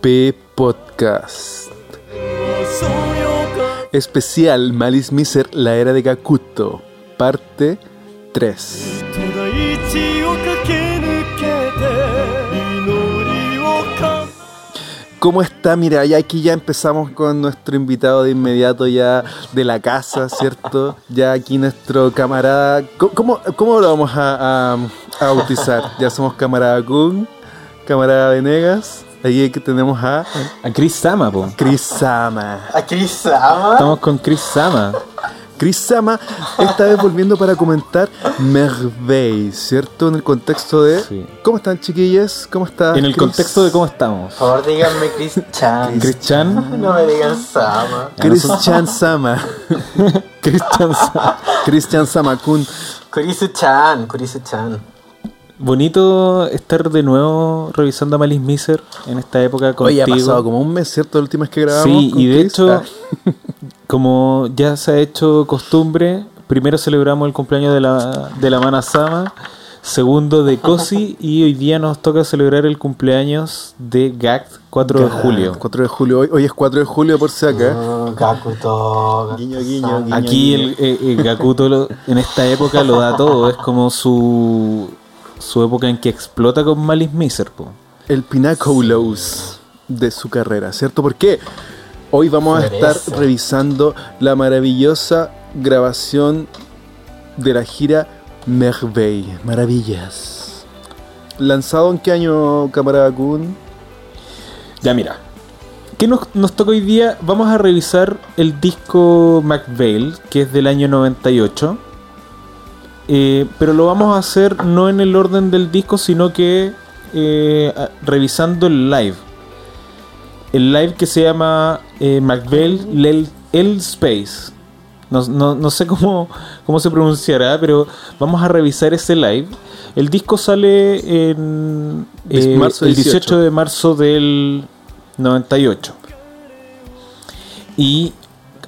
P Podcast. Especial Malice Miser, la era de Gakuto, parte 3. ¿Cómo está? Mira, ya aquí ya empezamos con nuestro invitado de inmediato ya de la casa, ¿cierto? Ya aquí nuestro camarada... ¿Cómo, cómo lo vamos a, a, a bautizar? Ya somos camarada Kun, camarada Venegas. Ahí que tenemos a A Chris Sama, po. Chris Sama. ¿A Chris Sama? Estamos con Chris Sama. Chris Sama, esta vez volviendo para comentar Merveille, ¿cierto? En el contexto de... Sí. ¿Cómo están chiquillas? ¿Cómo está? En el Chris? contexto de cómo estamos. Por favor, díganme Chris Chan. Chris Chan. No me digan Sama. Christian Sama. Christian Sama. Christian Sama Kun. Kurisu Chan, Kurisu Chan. Bonito estar de nuevo revisando a Malice Miser en esta época contigo. Oye, ha pasado como un mes, ¿cierto? La última vez que grabamos. Sí, con y de Chris. hecho, Ah, como ya se ha hecho costumbre, primero celebramos el cumpleaños de la, de la Mana Sama, segundo de Cosi, y hoy día nos toca celebrar el cumpleaños de Gact 4 de ah, julio. 4 de julio. Hoy, hoy es 4 de julio por si acá. Oh, Gakuto. Guiño, guiño, guiño. Aquí el, eh, eh, Gakuto lo- en esta época lo da todo, es como su, su época en que explota con Malice Miser. po. El Pináculos de su carrera, ¿cierto? Porque hoy vamos a estar revisando la maravillosa grabación de la gira Merveille. Maravillas. ¿Lanzado en qué año, camarada Kun? Ya mira, ¿qué nos, nos toca hoy día? Vamos a revisar el disco McVeil, que es del año 98. Eh, pero lo vamos a hacer no en el orden del disco, sino que eh, revisando el live. El live que se llama eh, McVeil Lel- El Space. No, no- no sé cómo, cómo se pronunciará, pero vamos a revisar ese live. El disco sale en eh, marzo el 18. 18 de marzo del 98. Y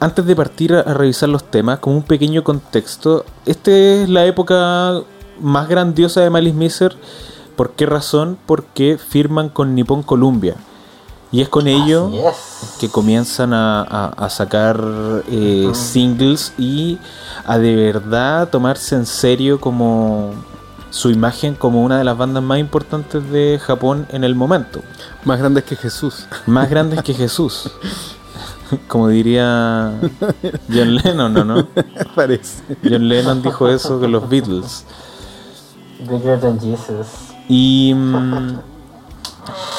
antes de partir a, revisar los temas, como un pequeño contexto, esta es la época más grandiosa de Malice Miser. ¿Por qué razón? Porque firman con Nippon Columbia. Y es con ello es. que comienzan a, a- a sacar eh, singles y a de verdad tomarse en serio como su imagen como una de las bandas más importantes de Japón en el momento. Más grandes que Jesús. Más grandes que Jesús. Como diría John Lennon, ¿no? no? Parece. John Lennon dijo eso que los Beatles. Bigger than Jesus. Y mm,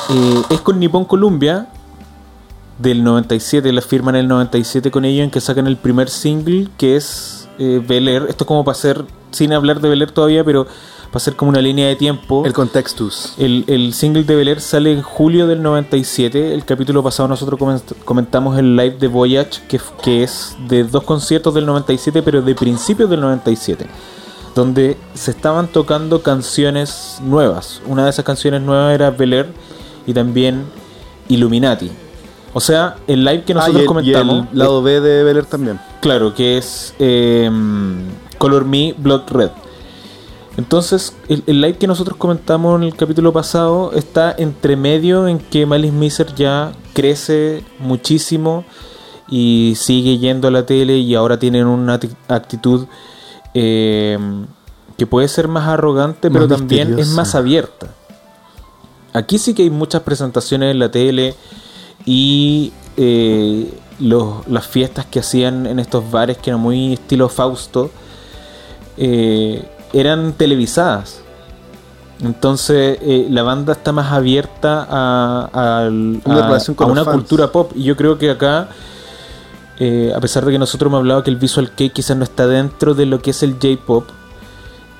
eh, es con Nippon Columbia del 97, la firman en el 97 con ellos en que sacan el primer single que es eh, Bel Air. Esto es como para hacer, sin hablar de Bel Air todavía, pero para hacer como una línea de tiempo. El contextus. El, el single de Bel Air sale en julio del 97. El capítulo pasado nosotros coment- comentamos el live de Voyage, que, que es de dos conciertos del 97, pero de principios del 97. Donde se estaban tocando canciones nuevas. Una de esas canciones nuevas era Bel Air y también Illuminati. O sea, el live que Ah, nosotros y el, y comentamos. el lado B de Beler también. Claro, que es eh, Color Me Blood Red. Entonces, el, el live que nosotros comentamos en el capítulo pasado está entre medio en que Malice Miser ya crece muchísimo y sigue yendo a la tele y ahora tienen una actitud eh, que puede ser más arrogante, pero también es más abierta. Aquí sí que hay muchas presentaciones en la tele y eh, los- las fiestas que hacían en estos bares que eran muy estilo Fausto eh, eran televisadas. Entonces eh, la banda está más abierta a, a- una fans. cultura pop. Y yo creo que acá, eh, a pesar de que nosotros hemos hablado que el Visual Kei quizás no está dentro de lo que es el J-Pop,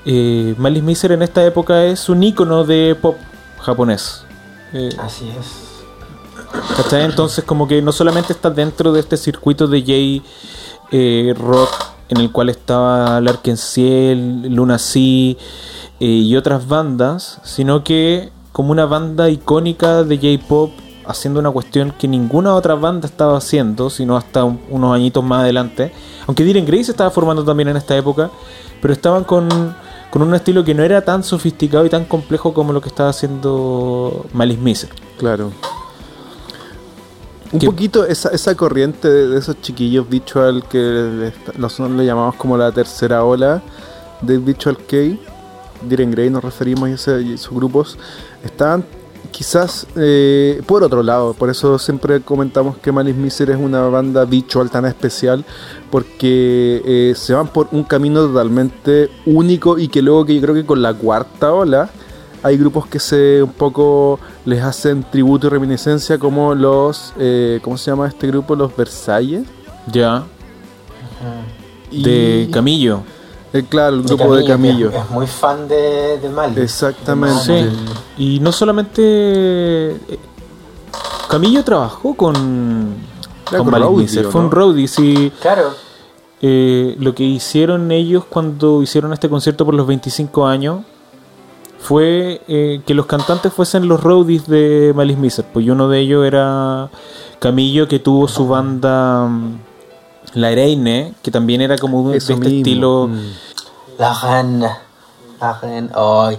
eh, Malice Miser en esta época es un icono de pop japonés. Eh, Así es. ¿Cachai? Entonces como que no solamente está dentro de este circuito de J eh, rock en el cual estaba Larkin Ciel, Luna Sea eh, y otras bandas, sino que como una banda icónica de J-pop haciendo una cuestión que ninguna otra banda estaba haciendo, sino hasta un- unos añitos más adelante. Aunque Diren Grey se estaba formando también en esta época, pero estaban con, con un estilo que no era tan sofisticado y tan complejo como lo que estaba haciendo Malice Miser. Claro. Un poquito esa, esa corriente de, de esos chiquillos visual que le- nosotros le llamamos como la tercera ola del visual Kei, Diren Grey nos referimos y, ese, y sus grupos, estaban quizás eh, por otro lado, por eso siempre comentamos que Malice Miser es una banda visual tan especial, porque eh, se van por un camino totalmente único y que luego que yo creo que con la cuarta ola hay grupos que se un poco les hacen tributo y reminiscencia como los eh, ¿cómo se llama este grupo? los Versalles Ya, Y- de Camillo. eh, claro el De grupo de Camillo Es, es muy fan de, de Mali. exactamente Sí. Y no solamente. eh, Camillo trabajó con. Era con con roadie, Miser. ¿o Fue no? un roadie, sí. Claro. Eh, lo que hicieron ellos cuando hicieron este concierto por los 25 años fue eh, que los cantantes fuesen los roadies de Malice Miser. Pues y uno de ellos era Camillo, que tuvo su banda mm, La Reine, que también era como de Eso este mismo. estilo. Mm. La Reine. La Reine. Ay.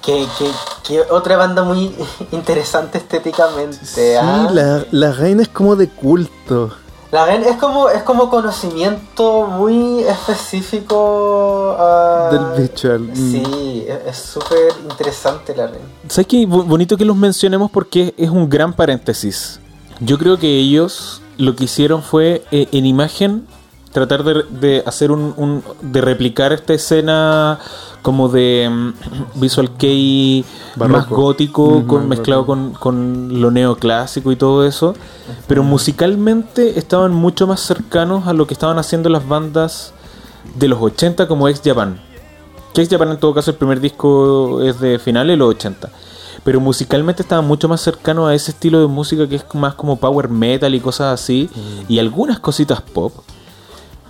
Qué, qué, qué otra banda muy interesante estéticamente. sí ¿ah? la, la reina es como de culto La Reine es como, es como conocimiento muy específico ah, del visual mm. Sí, es es súper interesante la Reine. ¿Sabes qué? Bo- Bonito que los mencionemos porque es un gran paréntesis. Yo creo que ellos lo que hicieron fue eh, en imagen tratar de, de hacer un, un- de replicar esta escena como de mm, visual kei más gótico con, mezclado con, con lo neoclásico y todo eso. Pero musicalmente estaban mucho más cercanos a lo que estaban haciendo las bandas de los 80 como Ex Japan. Que Ex Japan en todo caso el primer disco es de finales de los 80 pero musicalmente estaban mucho más cercanos a ese estilo de música que es más como power metal y cosas así y algunas cositas pop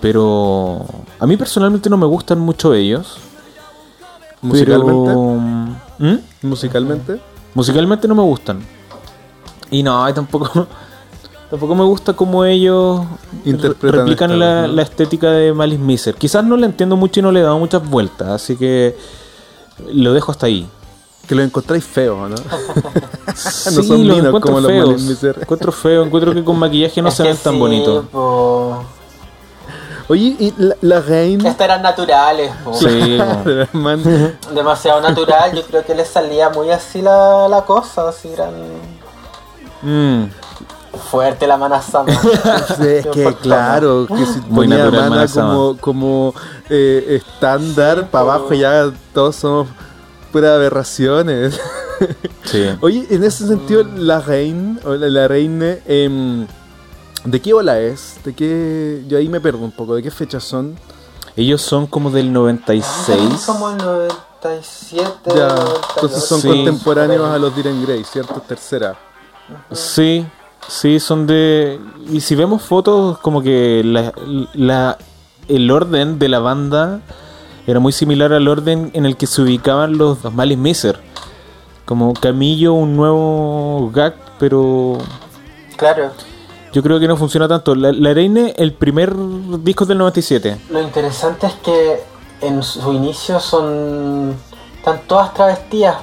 pero a mí personalmente no me gustan mucho ellos musicalmente pero, ¿Mm? musicalmente Musicalmente no me gustan. Y no, y tampoco tampoco me gusta cómo ellos Interpretan replican esta la, voz, ¿no? la estética de Malice Miser. Quizás no la entiendo mucho y no le he dado muchas vueltas, así que lo dejo hasta ahí. que lo encontráis feo ¿no? Sí, no son los minos encuentro como los feos. Malice Miser. Encuentro feo, encuentro que con maquillaje no Es se ven tan sí, bonitos. po. Oye y la, la reina Estos eran naturales, po. Sí, demasiado natural. Yo creo que les salía muy así la, la cosa, así eran Mm, fuerte la manazama. Sí, es que claro, que si Muy ponía natural, mana como, como eh, estándar Sí, para abajo ya todos somos puras aberraciones. sí. Oye, en ese sentido, la reina, o la, la reina, em, ¿de qué ola es? ¿De qué? Yo ahí me pierdo un poco, ¿de qué fechas son? Ellos son como del 96. Como el 97. Ya, 98. entonces son Sí. contemporáneos a los Diren Grey, ¿cierto? Tercera. Sí, sí, son de... Y si vemos fotos, como que la, la- el orden de la banda era muy similar al orden en el que se ubicaban los, los Malice Miser. Como Camillo, un nuevo gag, pero Claro. Yo creo que no funciona tanto. La, la Reine, el primer disco es del 97. Lo interesante es que en su inicio son. Están todas travestías.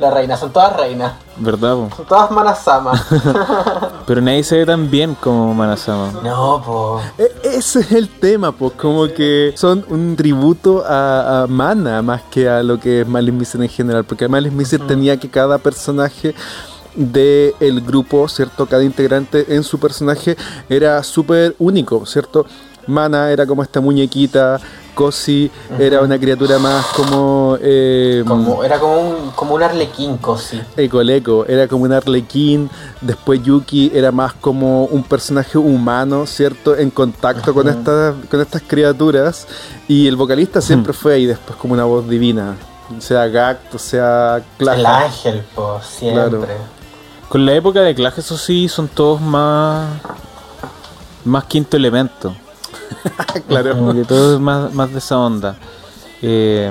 La reina, son todas reinas. ¿Verdad? po? Son todas manasamas. Pero nadie se ve tan bien como Manasama. no, po. E- ese es el tema, pues como que son un tributo a, a Mana más que a lo que es Malice Miser en general, porque Malice Miser tenía que cada personaje del el grupo, ¿cierto? Cada integrante en su personaje era súper único, ¿cierto? Mana era como esta muñequita, Cosi era una criatura más como... eh, Como, era como un, como un arlequín, cosi. Ecoleco era como un arlequín, después Yuki era más como un personaje humano, ¿cierto? En contacto con, estas, con estas criaturas, y el vocalista siempre fue ahí después como una voz divina, sea Gact, sea El Clash. ángel, po, siempre. Con la época de Clash, eso sí, son todos más. Más quinto elemento. claro. Como que todo es más, más de esa onda. Eh,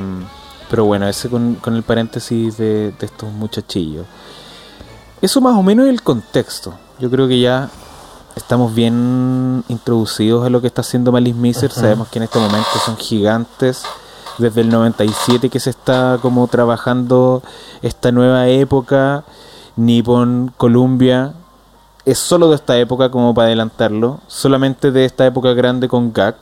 pero bueno, ese con, con el paréntesis de, de estos muchachillos. Eso más o menos es el contexto. Yo creo que ya estamos bien introducidos a lo que está haciendo Malice Miser. Sabemos que en este momento son gigantes desde el 97 que se está como trabajando esta nueva época, Nippon, Columbia, es solo de esta época como para adelantarlo, solamente de esta época grande con GAC.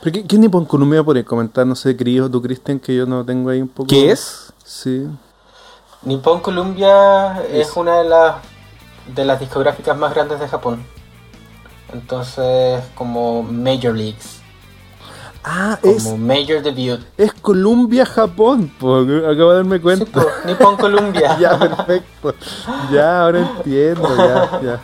¿Pero qué, qué Nippon Columbia podrías comentar? No sé, querido tú, Cristian, que yo no tengo ahí un poco... ¿Qué es? Sí. Nippon Columbia es una de las de las discográficas más grandes de Japón. Entonces, como Major Leagues, Ah, es, como Major Debut. es Columbia, Japón. po, acabo de darme Sí, cuenta. po, Nippon Columbia. ya, perfecto. Ya, ahora entiendo, ya, ya.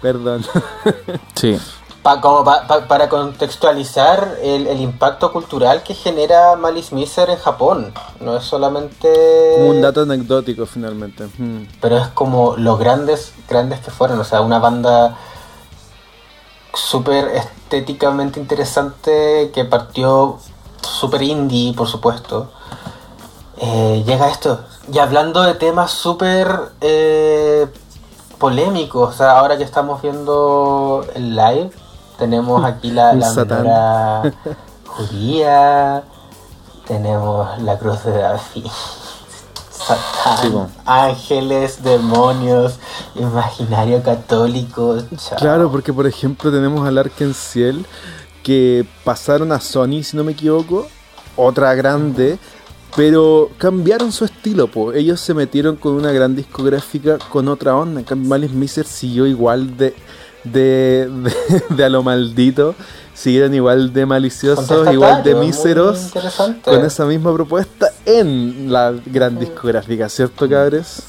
Perdón. Sí. Pa- como pa- pa- para contextualizar el, el impacto cultural que genera Malice Miser en Japón. No es solamente... Como un dato anecdótico, finalmente. Mm. Pero es como los grandes, grandes que fueron. O sea, una banda súper estéticamente interesante que partió súper indie, por supuesto. Eh, llega esto. Y hablando de temas súper eh, polémicos, o sea, ahora que estamos viendo el live, tenemos aquí la, la judía, tenemos la cruz de David. Satán, Sí, ángeles, demonios, imaginario católico. chao. Claro, porque por ejemplo tenemos al Arkenciel que pasaron a Sony, si no me equivoco, otra grande, pero cambiaron su estilo, po. ellos se metieron con una gran discográfica con otra onda, Malice Miser siguió igual de, de, de, de a lo maldito, siguieron igual de maliciosos, igual de míseros, con esa misma propuesta en la gran discográfica, ¿cierto, cabres?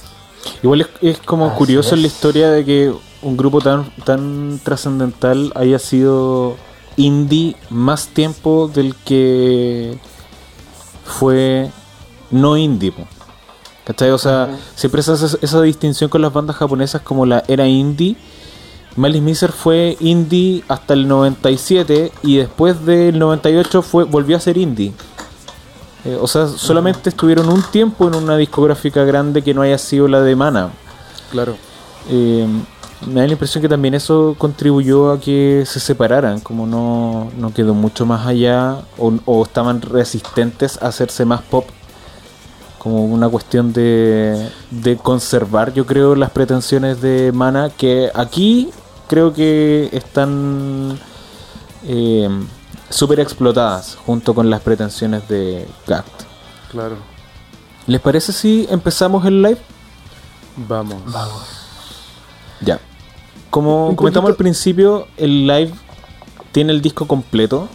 Igual es, es como Así curioso en la es. historia de que un grupo tan, tan trascendental haya sido indie más tiempo del que fue no indie. ¿Cachai? O sea, siempre se hace esa distinción con las bandas japonesas como la era indie. Malice Miser fue indie hasta el 97 y después del 98 fue, volvió a ser indie. Eh, o sea, solamente estuvieron un tiempo en una discográfica grande que no haya sido la de Mana. Claro. Eh, me da la impresión que también eso contribuyó a que se separaran, como no, no quedó mucho más allá o, o estaban resistentes a hacerse más pop, como una cuestión de, de conservar, yo creo, las pretensiones de Mana, que aquí creo que están eh, súper explotadas junto con las pretensiones de Gact. Claro. ¿Les parece si empezamos el live? Vamos. Ya. Como Un comentamos poquito- al principio, el live tiene el disco completo.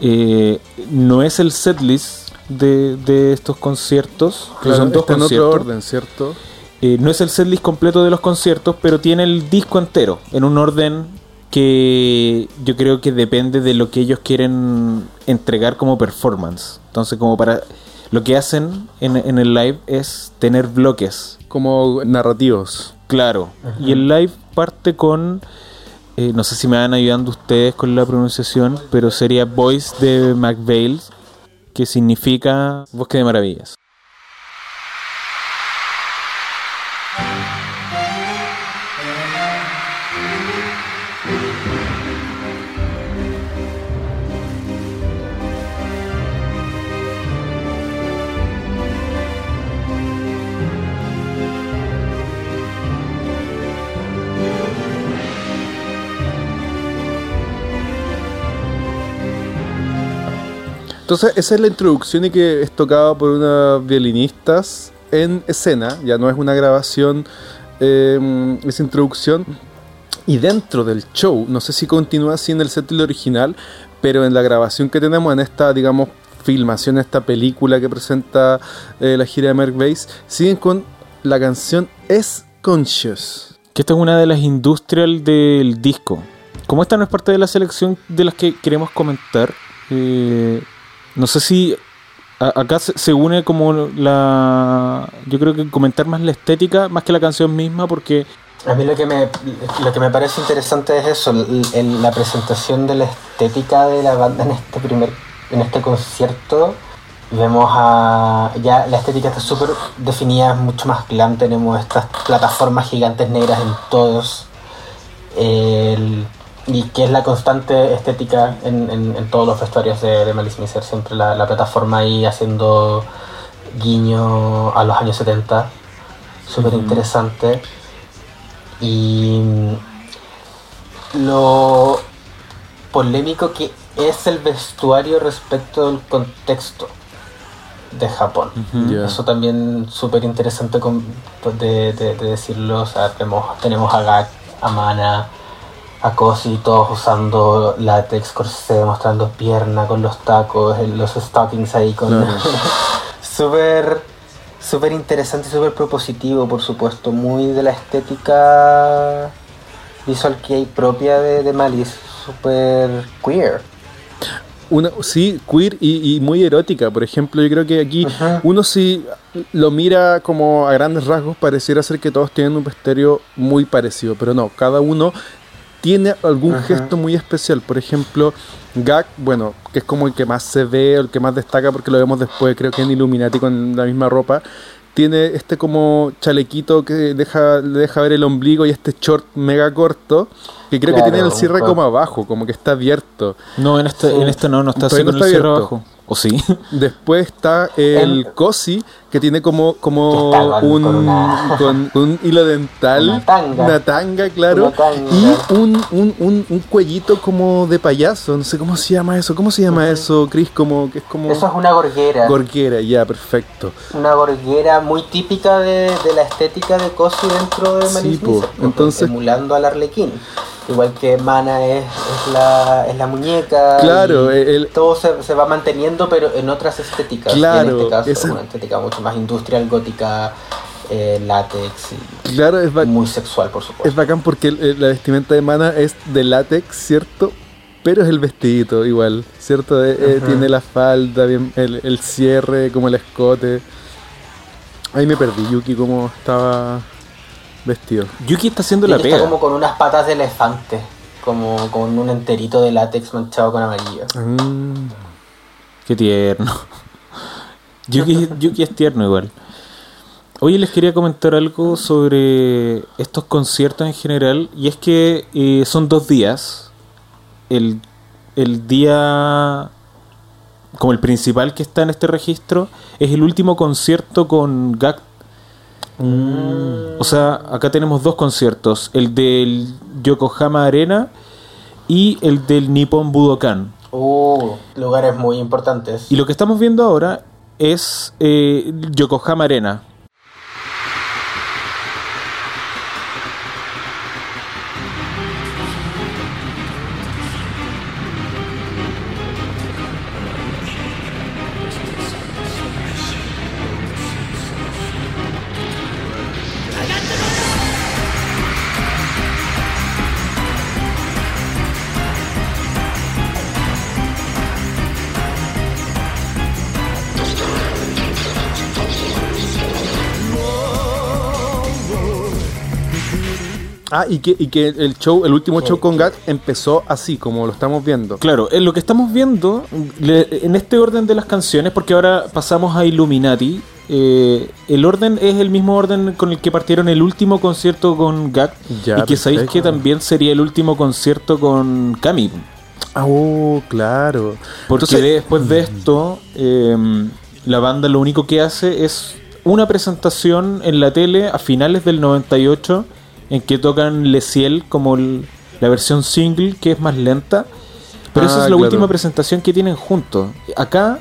Eh, no es el setlist de, de estos conciertos. que Claro, son dos está en otro conciertos. orden, ¿cierto? Eh, no es el setlist completo de los conciertos, pero tiene el disco entero, en un orden que yo creo que depende de lo que ellos quieren entregar como performance. Entonces, como para... Lo que hacen en, en el live es tener bloques. Como narrativos. Claro. Y el live parte con... eh, no sé si me van ayudando ustedes con la pronunciación, pero sería Voice de McVeigh, que significa Bosque de Maravillas. Entonces, esa es la introducción y que es tocada por unas violinistas en escena, ya no es una grabación, eh, esa introducción. Y dentro del show, no sé si continúa así en el set original, pero en la grabación que tenemos, en esta, digamos, filmación, esta película que presenta eh, la gira de Merck Bass, siguen con la canción Es Conscious. Que esta es una de las industrial del disco. Como esta no es parte de la selección de las que queremos comentar, eh, no sé si acá se, une como la... Yo creo que comentar más la estética, más que la canción misma, porque A mí lo que me, lo que me parece interesante es eso, el- la presentación de la estética de la banda en este primer, en este concierto. Vemos a ya la estética está súper definida, es mucho más glam, tenemos estas plataformas gigantes negras en todos. El- y que es la constante estética en, en- en todos los vestuarios de, de Malice Miser. Siempre la, la plataforma ahí haciendo guiño a los años 70. Súper interesante. Y mm, lo polémico que es el vestuario respecto al contexto de Japón. Eso también súper interesante de- de decirlo. O sea, tenemos, tenemos a Gak, a Mana, a Kosi, todos usando látex, corsé, mostrando pierna con los tacos, los stockings ahí con... Súper súper interesante, súper propositivo, por supuesto. Muy de la estética visual que hay propia de, de Malice. Súper queer. Una, sí, queer y, y muy erótica. Por ejemplo, yo creo que aquí uno si lo mira como a grandes rasgos, pareciera ser que todos tienen un vestuario muy parecido, pero no, cada uno tiene algún Ajá. gesto muy especial. Por ejemplo, Gak, bueno, que es como el que más se ve, el que más destaca porque lo vemos después, creo que en Illuminati con la misma ropa. Tiene este como chalequito que deja, le deja ver el ombligo y este short mega corto, que creo que tiene el cierre como abajo, como que está abierto. No, en esta, Sí. en esta no, no está así no el cierre abierto. abajo. ¿O sí? Después está el El- cosi, que tiene como, como Que un, con una- con un hilo dental. Una tanga. Una tanga, claro. Una tanga. Y un, un, un, un cuellito como de payaso. No sé cómo se llama eso. ¿Cómo se llama eso, Chris? Como, que es como... Eso es una gorguera. Gorguera, ya, perfecto. una gorguera muy típica de, de la estética de Cosi dentro de Sí. Miser, po, Entonces- emulando al arlequín. Igual que Mana es, es, la, es la muñeca. Claro, el- todo se, se va manteniendo, pero en otras estéticas. Claro, Y en este caso, esa- una estética mucho más industrial, gótica, eh, látex y Claro, es, muy sexual, por es supuesto. bacán porque el- el- la vestimenta de Mana es de látex, ¿cierto? Pero es el vestidito igual, ¿cierto? Eh, eh, tiene la falda, bien, el, el cierre, como el escote. Ahí me perdí, Yuki, cómo estaba vestido. Yuki está haciendo Y la está pega. como con unas patas de elefante, como con un enterito de látex manchado con amarillo. Mm, Qué tierno. Yuki, Yuki es tierno igual. Oye, les quería comentar algo sobre estos conciertos en general. Y es que eh, son dos días. El, el día como el principal que está en este registro es el último concierto con GAC. O sea, acá tenemos dos conciertos. El del Yokohama Arena y el del Nippon Budokan. Uh, lugares muy importantes. Y lo que estamos viendo ahora es eh, Yokohama Arena. Ah, y que, y que el show, el último show con Gak empezó así, como lo estamos viendo. Claro, en lo que estamos viendo, en este orden de las canciones, porque ahora pasamos a Illuminati, eh, el orden es el mismo orden con el que partieron el último concierto con Ya, y que sabéis que también sería el último concierto con Kami. Ah, oh, claro. Porque Entonces- después de esto, eh, la banda lo único que hace es una presentación en la tele a finales del 98 en que tocan Le Ciel como el- la versión single que es más lenta. Pero esa Ah, es la claro. última presentación que tienen juntos. Acá,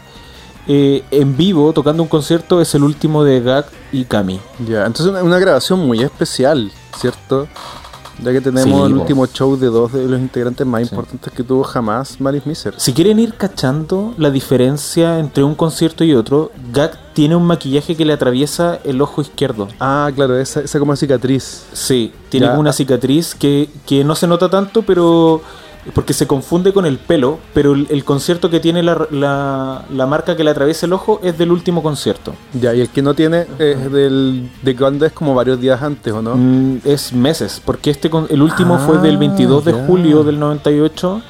eh, en vivo, tocando un concierto, es el último de Gag y Kami. Ya, entonces una, una grabación muy especial, ¿cierto? Ya que tenemos Sí, el po. último show de dos de los integrantes más importantes que tuvo jamás Malice Miser. Si quieren ir cachando la diferencia entre un concierto y otro, Gag tiene un maquillaje que le atraviesa el ojo izquierdo. Ah, claro, esa, esa como cicatriz. Sí, tiene Ya. como una cicatriz que, que no se nota tanto, pero porque se confunde con el pelo, pero el, el concierto que tiene la, la, la marca que le atraviesa el ojo es del último concierto. Ya, y el que no tiene es del, de cuando es como varios días antes, ¿o no? Mm, es meses, porque este con- el último Ah, fue del 22 de julio del 98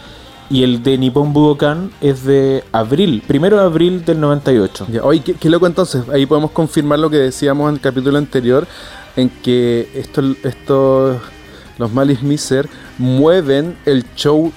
y el de Nippon Budokan es de abril, primero de abril del 98. Ya, oye, qué, qué loco entonces. Ahí podemos confirmar lo que decíamos en el capítulo anterior, en que estos, estos los Malice Miser, mueven el show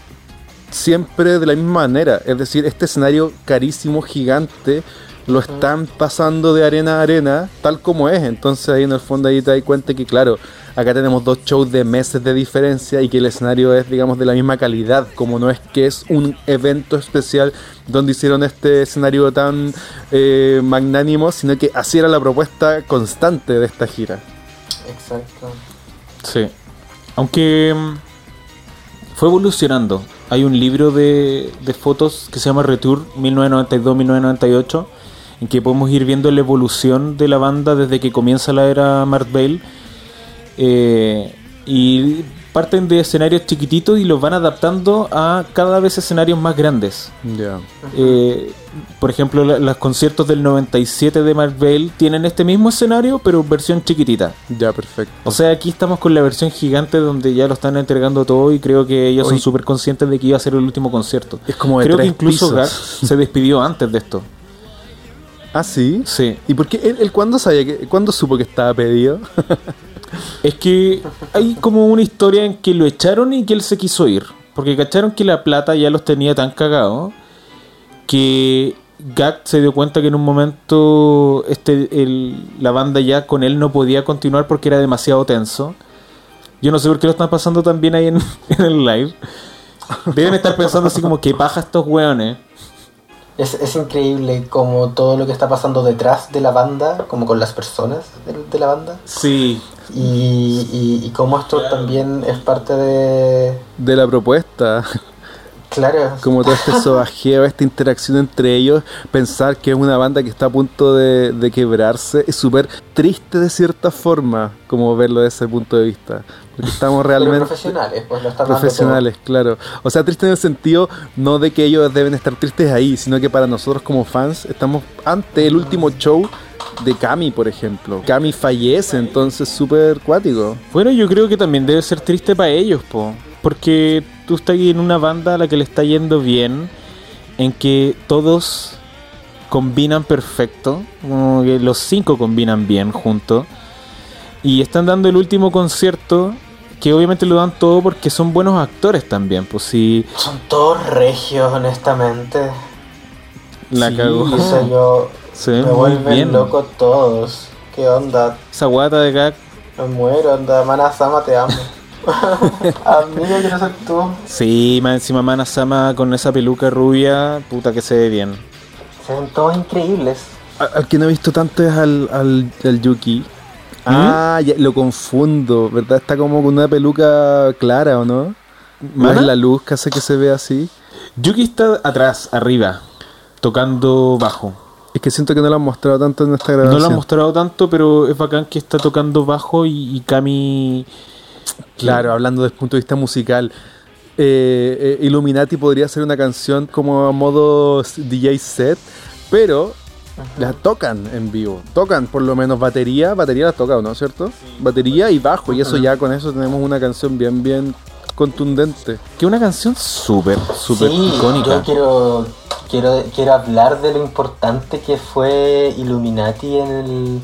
siempre de la misma manera. Es decir, este escenario carísimo, gigante, lo están pasando de arena a arena, tal como es. Entonces ahí en el fondo ahí te das cuenta que, claro, acá tenemos dos shows de meses de diferencia y que el escenario es, digamos, de la misma calidad, como no es que es un evento especial donde hicieron este escenario tan eh, magnánimo, sino que así era la propuesta constante de esta gira. Exacto. Sí. Aunque mm, fue evolucionando. Hay un libro de, de fotos que se llama Retour 1992-1998, en que podemos ir viendo la evolución de la banda desde que comienza la era Mark Bale. Eh, y parten de escenarios chiquititos y los van adaptando a cada vez escenarios más grandes. Ya. Eh, por ejemplo, la- los conciertos del 97 de Mark Bale tienen este mismo escenario, pero versión chiquitita. Ya, perfecto. O sea, aquí estamos con la versión gigante donde ya lo están entregando todo y creo que ellos son súper conscientes de que iba a ser el último concierto. Es como de creo que incluso pisos. Se despidió antes de esto. Ah, sí. Sí. ¿Y por qué él, él cuándo sabía que, cuándo supo que estaba pedido? Es que hay como una historia en que lo echaron y que él se quiso ir. Porque cacharon que la plata ya los tenía tan cagados que Gak se dio cuenta que en un momento este, el- la banda ya con él no podía continuar porque era demasiado tenso. Yo no sé por qué lo están pasando tan bien ahí en, en el live. Deben estar pensando así como que paja estos weones. Es, es increíble como todo lo que está pasando detrás de la banda, como con las personas de, de la banda. Sí. Y, y, y cómo esto también es parte de... De la propuesta. Claro, Como todo este sobajeo, esta interacción entre ellos, pensar que es una banda que está a punto de, de quebrarse, es súper triste de cierta forma, como verlo desde ese punto de vista. Porque estamos pero realmente... profesionales, pues lo están dando Profesionales, claro. O sea, triste en el sentido no de que ellos deben estar tristes ahí, sino que para nosotros como fans estamos ante el último show de Cami, por ejemplo. Cami fallece, entonces súper cuático. Bueno, yo creo que también debe ser triste para ellos, po. Porque tú estás ahí en una banda a la que le está yendo bien, en que todos combinan perfecto, como que los cinco combinan bien juntos, y están dando el último concierto, que obviamente lo dan todo porque son buenos actores también, pues si. Son todos regios, honestamente. la Sí, cagó. Y eso yo... Se Me vuelven bien. loco todos. ¿Qué onda? Esa guata de gag, Me muero, onda. Manasama, te amo. Amigo, quiero ser tú. sí, más encima Mana Sama con esa peluca rubia, puta que se ve bien. Se ven todos increíbles. Al, al que no he visto tanto es al, al, al Yuki. Ah, ya, lo confundo, ¿verdad? Está como con una peluca clara, ¿o no? ¿No ¿Mana? es la luz que hace que se vea así? Yuki está atrás, arriba, tocando bajo. Es que siento que no lo han mostrado tanto en esta No grabación. lo han mostrado tanto, pero es bacán que está tocando bajo y, y Cami. Claro, hablando desde el punto de vista musical. eh, eh, Illuminati podría ser una canción como a modo DJ set, pero la tocan en vivo. Tocan por lo menos batería, batería la toca, ¿no? ¿Cierto? Batería y bajo, y eso ya con eso tenemos una canción bien, bien contundente. Que es una canción súper, súper sí, icónica. Yo quiero, quiero, quiero hablar de lo importante que fue Illuminati en el,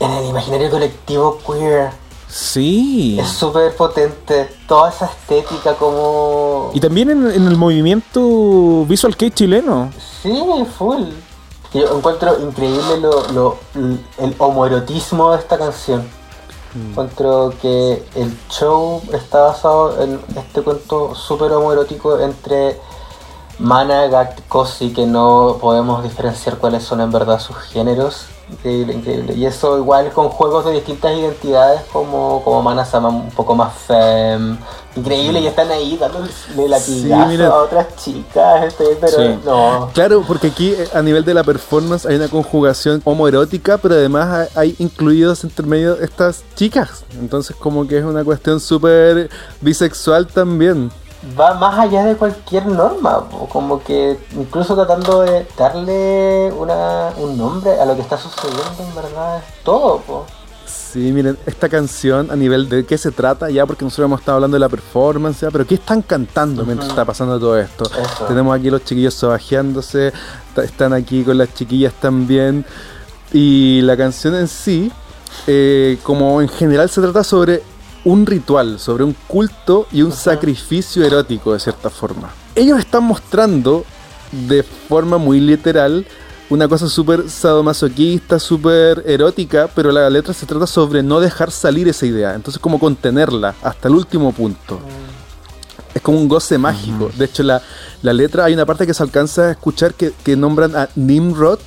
en el imaginario colectivo queer. Sí. Es súper potente. Toda esa estética como... Y también en, en el movimiento Visual Kei chileno. Sí, full. Yo encuentro increíble lo, lo- el homoerotismo de esta canción. Encuentro que el show está basado en este cuento súper homoerótico entre Mana, Gakt, Cosi, que no podemos diferenciar cuáles son en verdad sus géneros. Increíble, increíble. Y eso igual con juegos de distintas identidades como, como Mana Sama un poco más fem. Increíble, y están ahí dándole latigazo mira. a otras chicas, este, pero Sí. no. Claro, porque aquí eh, a nivel de la performance hay una conjugación homoerótica, pero además hay, hay incluidos entre medio estas chicas. Entonces como que es una cuestión súper bisexual también. Va más allá de cualquier norma, po, como que incluso tratando de darle una, un nombre a lo que está sucediendo en verdad es todo. po. Sí, miren, esta canción a nivel de qué se trata, ya porque nosotros hemos estado hablando de la performance, ya, pero ¿qué están cantando mientras está pasando todo esto? Eso. Tenemos aquí los chiquillos sobajeándose, están aquí con las chiquillas también, y la canción en sí, eh, como en general se trata sobre un ritual, sobre un culto y un sacrificio erótico de cierta forma. Ellos están mostrando de forma muy literal una cosa súper sadomasoquista, súper erótica, pero la letra se trata sobre no dejar salir esa idea, entonces como contenerla hasta el último punto. Es como un goce mágico. De hecho, la, la letra, hay una parte que se alcanza a escuchar que, que nombran a Nimrod.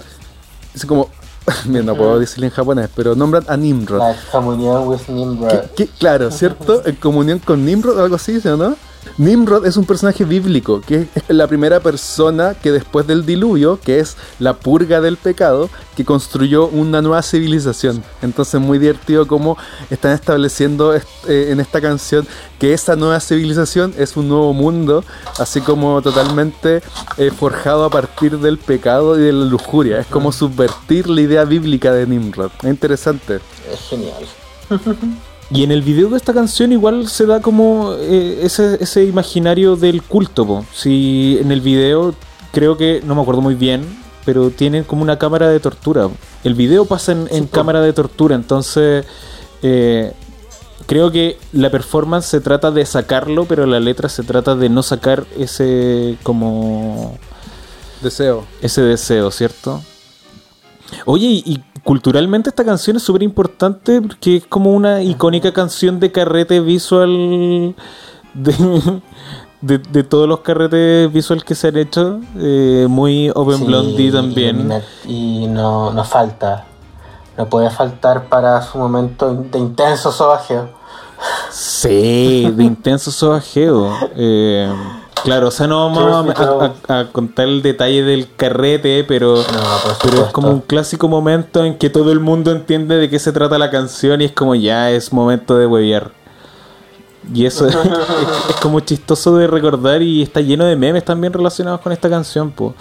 Es como, Mira, no puedo decirlo en japonés, pero nombran a Nimrod. La comunión with Nimrod. Que- que- claro, ¿cierto? En comunión con Nimrod o algo así, ¿sí o no? Nimrod es un personaje bíblico, que es la primera persona que después del diluvio, que es la purga del pecado, que construyó una nueva civilización. Entonces muy divertido cómo están estableciendo est- eh, en esta canción que esa nueva civilización es un nuevo mundo, así como totalmente eh, forjado a partir del pecado y de la lujuria. Es como subvertir la idea bíblica de Nimrod. Es interesante. Es genial. Y en el video de esta canción igual se da como eh, ese, ese imaginario del culto. Po. Si en el video creo que, no me acuerdo muy bien, pero tienen como una cámara de tortura. El video pasa en, cámara de tortura, entonces eh, creo que la performance se trata de sacarlo, pero la letra se trata de no sacar ese como Deseo. ese deseo, ¿cierto? Oye, y culturalmente esta canción es súper importante porque es como una icónica canción de carrete visual de, de, de todos los carretes visual que se han hecho. eh, muy Open Sí, Blondie también. Y, y no, no falta. No puede faltar para su momento de intenso sobajeo. Sí, de intenso sobajeo. Eh, claro, o sea, no vamos a, a- a contar el detalle del carrete, pero, es como un clásico momento en que todo el mundo entiende de qué se trata la canción y es como ya es momento de huevear. Y eso es, es como chistoso de recordar y está lleno de memes también relacionados con esta canción, po.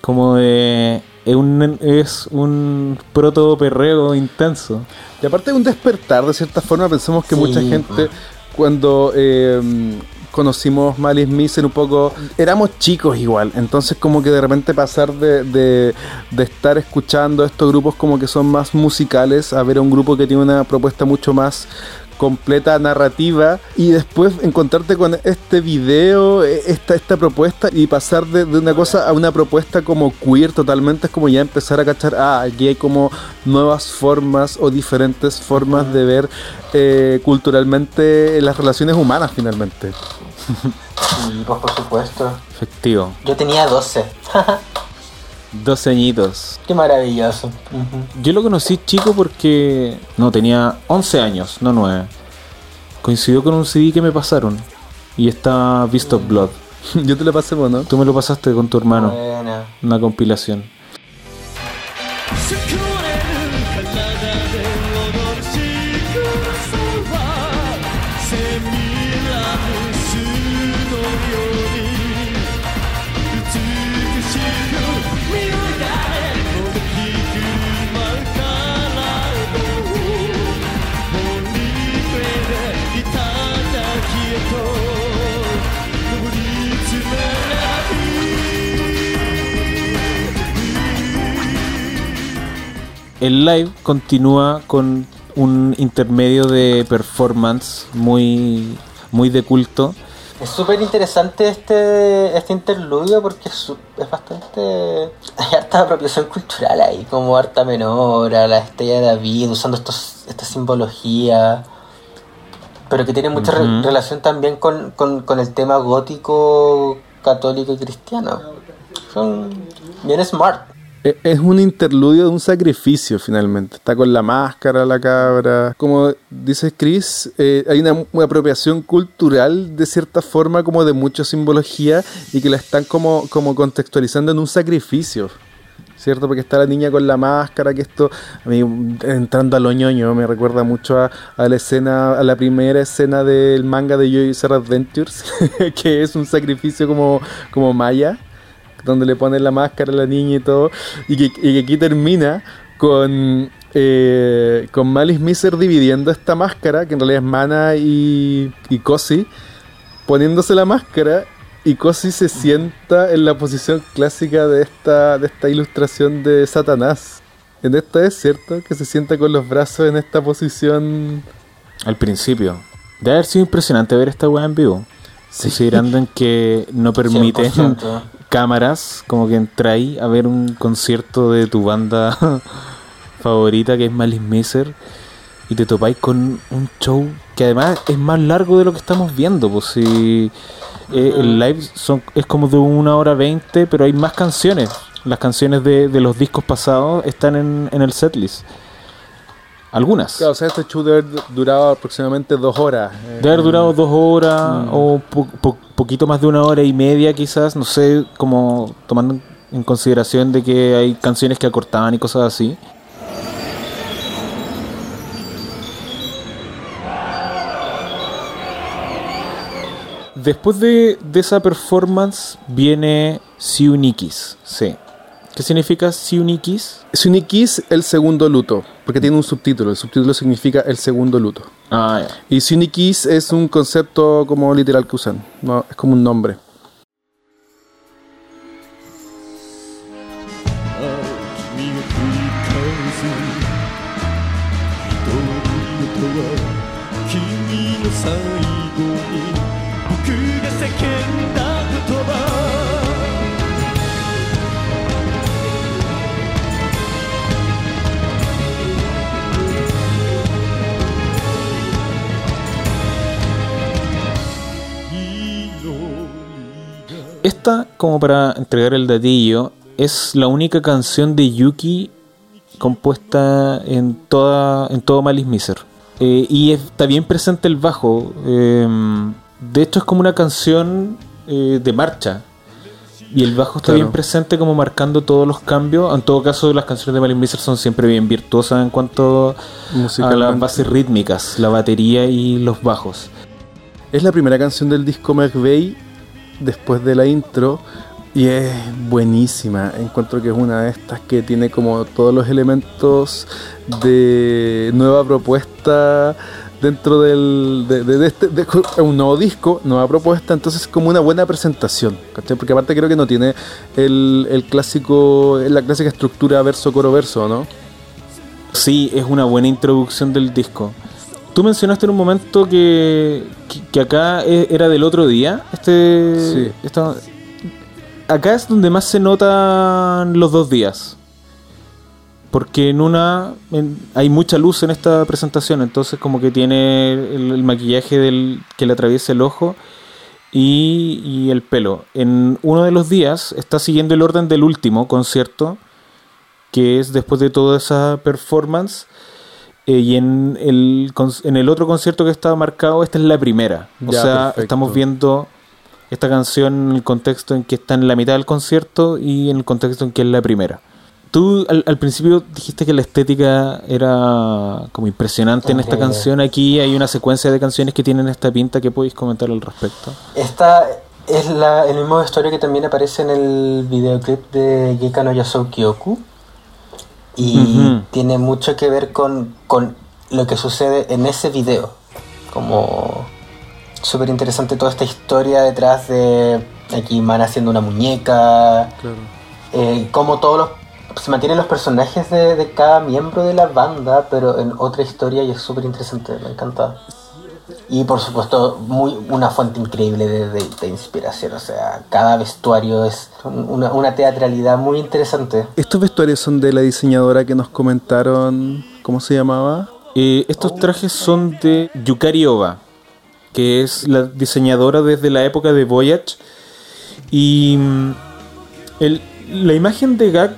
Como de... Es un, es un proto perreo intenso. Y aparte de un despertar, de cierta forma, pensamos que Sí, mucha gente, cuando eh, conocimos Malice Miser un poco, éramos chicos igual, entonces como que de repente pasar de, de, de estar escuchando estos grupos como que son más musicales a ver a un grupo que tiene una propuesta mucho más completa narrativa y después encontrarte con este video, eh, esta, esta propuesta y pasar de, de una cosa a una propuesta como queer totalmente es como ya empezar a cachar, ah, aquí hay como nuevas formas o diferentes formas de ver eh, culturalmente las relaciones humanas finalmente. Sí, pues, por supuesto. Efectivo. Yo tenía 12. 12 añitos. Qué maravilloso. Yo lo conocí chico porque... No, tenía 11 años, no 9. Coincidió con un CD que me pasaron. Y está Beast of Blood. Yo te lo pasé, ¿no? Tú me lo pasaste con tu hermano. Buena. Una compilación. El live continúa con un intermedio de performance muy, muy de culto. Es súper interesante este, este interludio porque es, es bastante... Hay harta apropiación cultural ahí, como harta menor, a la estrella de David, usando estos, esta simbología, pero que tiene mucha re- relación también con, con, con el tema gótico, católico y cristiano. Son bien smart. Es un interludio de un sacrificio finalmente. Está con la máscara, la cabra. Como dice Chris, eh, hay una, apropiación cultural de cierta forma, como de mucha simbología, y que la están como, como contextualizando en un sacrificio. ¿Cierto? Porque está la niña con la máscara, que esto, a mí, entrando a lo ñoño, me recuerda mucho a, la escena, a la primera escena del manga de Joy Adventures, que es un sacrificio como, como maya donde le ponen la máscara a la niña y todo, y que, y que aquí termina con, eh, con Malice Miser dividiendo esta máscara, que en realidad es Mana y, y Cosi, poniéndose la máscara, y Cosi se sienta en la posición clásica de esta, de esta ilustración de Satanás. En esta es cierto que se sienta con los brazos en esta posición Al principio. Debe haber sido impresionante ver esta weá en vivo. Considerando en que no permiten 100%. cámaras, como que entráis a ver un concierto de tu banda favorita que es Malice Miser y te topáis con un show que además es más largo de lo que estamos viendo. Pues si eh, el live son, es como de una hora veinte, pero hay más canciones. Las canciones de, de los discos pasados están en, en el setlist. Algunas. Claro, o sea, este show debe haber durado aproximadamente dos horas. eh, Debe haber durado dos horas o po- po- poquito más de una hora y media quizás, no sé, como tomando en consideración de que hay canciones que acortaban y cosas así. Después de, de esa performance viene Siunikis, sí. ¿Qué significa Siunikis? Sunikis, el segundo luto, porque tiene un subtítulo. El subtítulo significa el segundo luto. Ah, ya. Y Sunikis es un concepto como literal que usan. No, es como un nombre. Esta, como para entregar el datillo, es la única canción de Yuki compuesta en toda en todo Malice Miser. Eh, y está bien presente el bajo. eh, de hecho, es como una canción eh, de marcha. Y el bajo está Claro. bien presente como marcando todos los cambios. En todo caso, las canciones de Malice Miser son siempre bien virtuosas en cuanto a las bases rítmicas, la batería y los bajos. Es la primera canción del disco McVeigh después de la intro y es buenísima. Encuentro que es una de estas que tiene como todos los elementos de nueva propuesta dentro del de, este de- un nuevo disco, nueva propuesta, entonces es como una buena presentación, ¿cachai? Porque aparte creo que no tiene el, el clásico la clásica estructura verso coro verso, ¿no? Sí, es una buena introducción del disco. Tú mencionaste en un momento que, que, que acá e- era del otro día. Este, Sí. esta- acá es donde más se notan los dos días. Porque en una en- hay mucha luz en esta presentación, entonces como que tiene el, el maquillaje del, que le atraviesa el ojo y, y el pelo. En uno de los días está siguiendo el orden del último concierto, que es después de toda esa performance. Eh, y en el, en el otro concierto que estaba marcado, esta es la primera. O Ya, sea, perfecto. estamos viendo esta canción en el contexto en que está en la mitad del concierto y en el contexto en que es la primera. Tú al, al principio dijiste que la estética era como impresionante en esta canción. Aquí hay una secuencia de canciones que tienen esta pinta que podéis comentar al respecto. Esta es la, el mismo vestuario que también aparece en el videoclip de Geka no Yasou Kyoku. Y tiene mucho que ver con, con lo que sucede en ese video. Como súper interesante toda esta historia detrás de aquí Man haciendo una muñeca. Claro. eh, cómo todos los se mantienen los personajes de, de cada miembro de la banda, pero en otra historia y es súper interesante, me encanta. Y por supuesto, muy, una fuente increíble de, de- de inspiración, o sea, cada vestuario es un- una, una teatralidad muy interesante. Estos vestuarios son de la diseñadora que nos comentaron, ¿cómo se llamaba? Eh, estos trajes son de Yukari Oba, que es la diseñadora desde la época de Voyage. Y mm, el- la imagen de Gag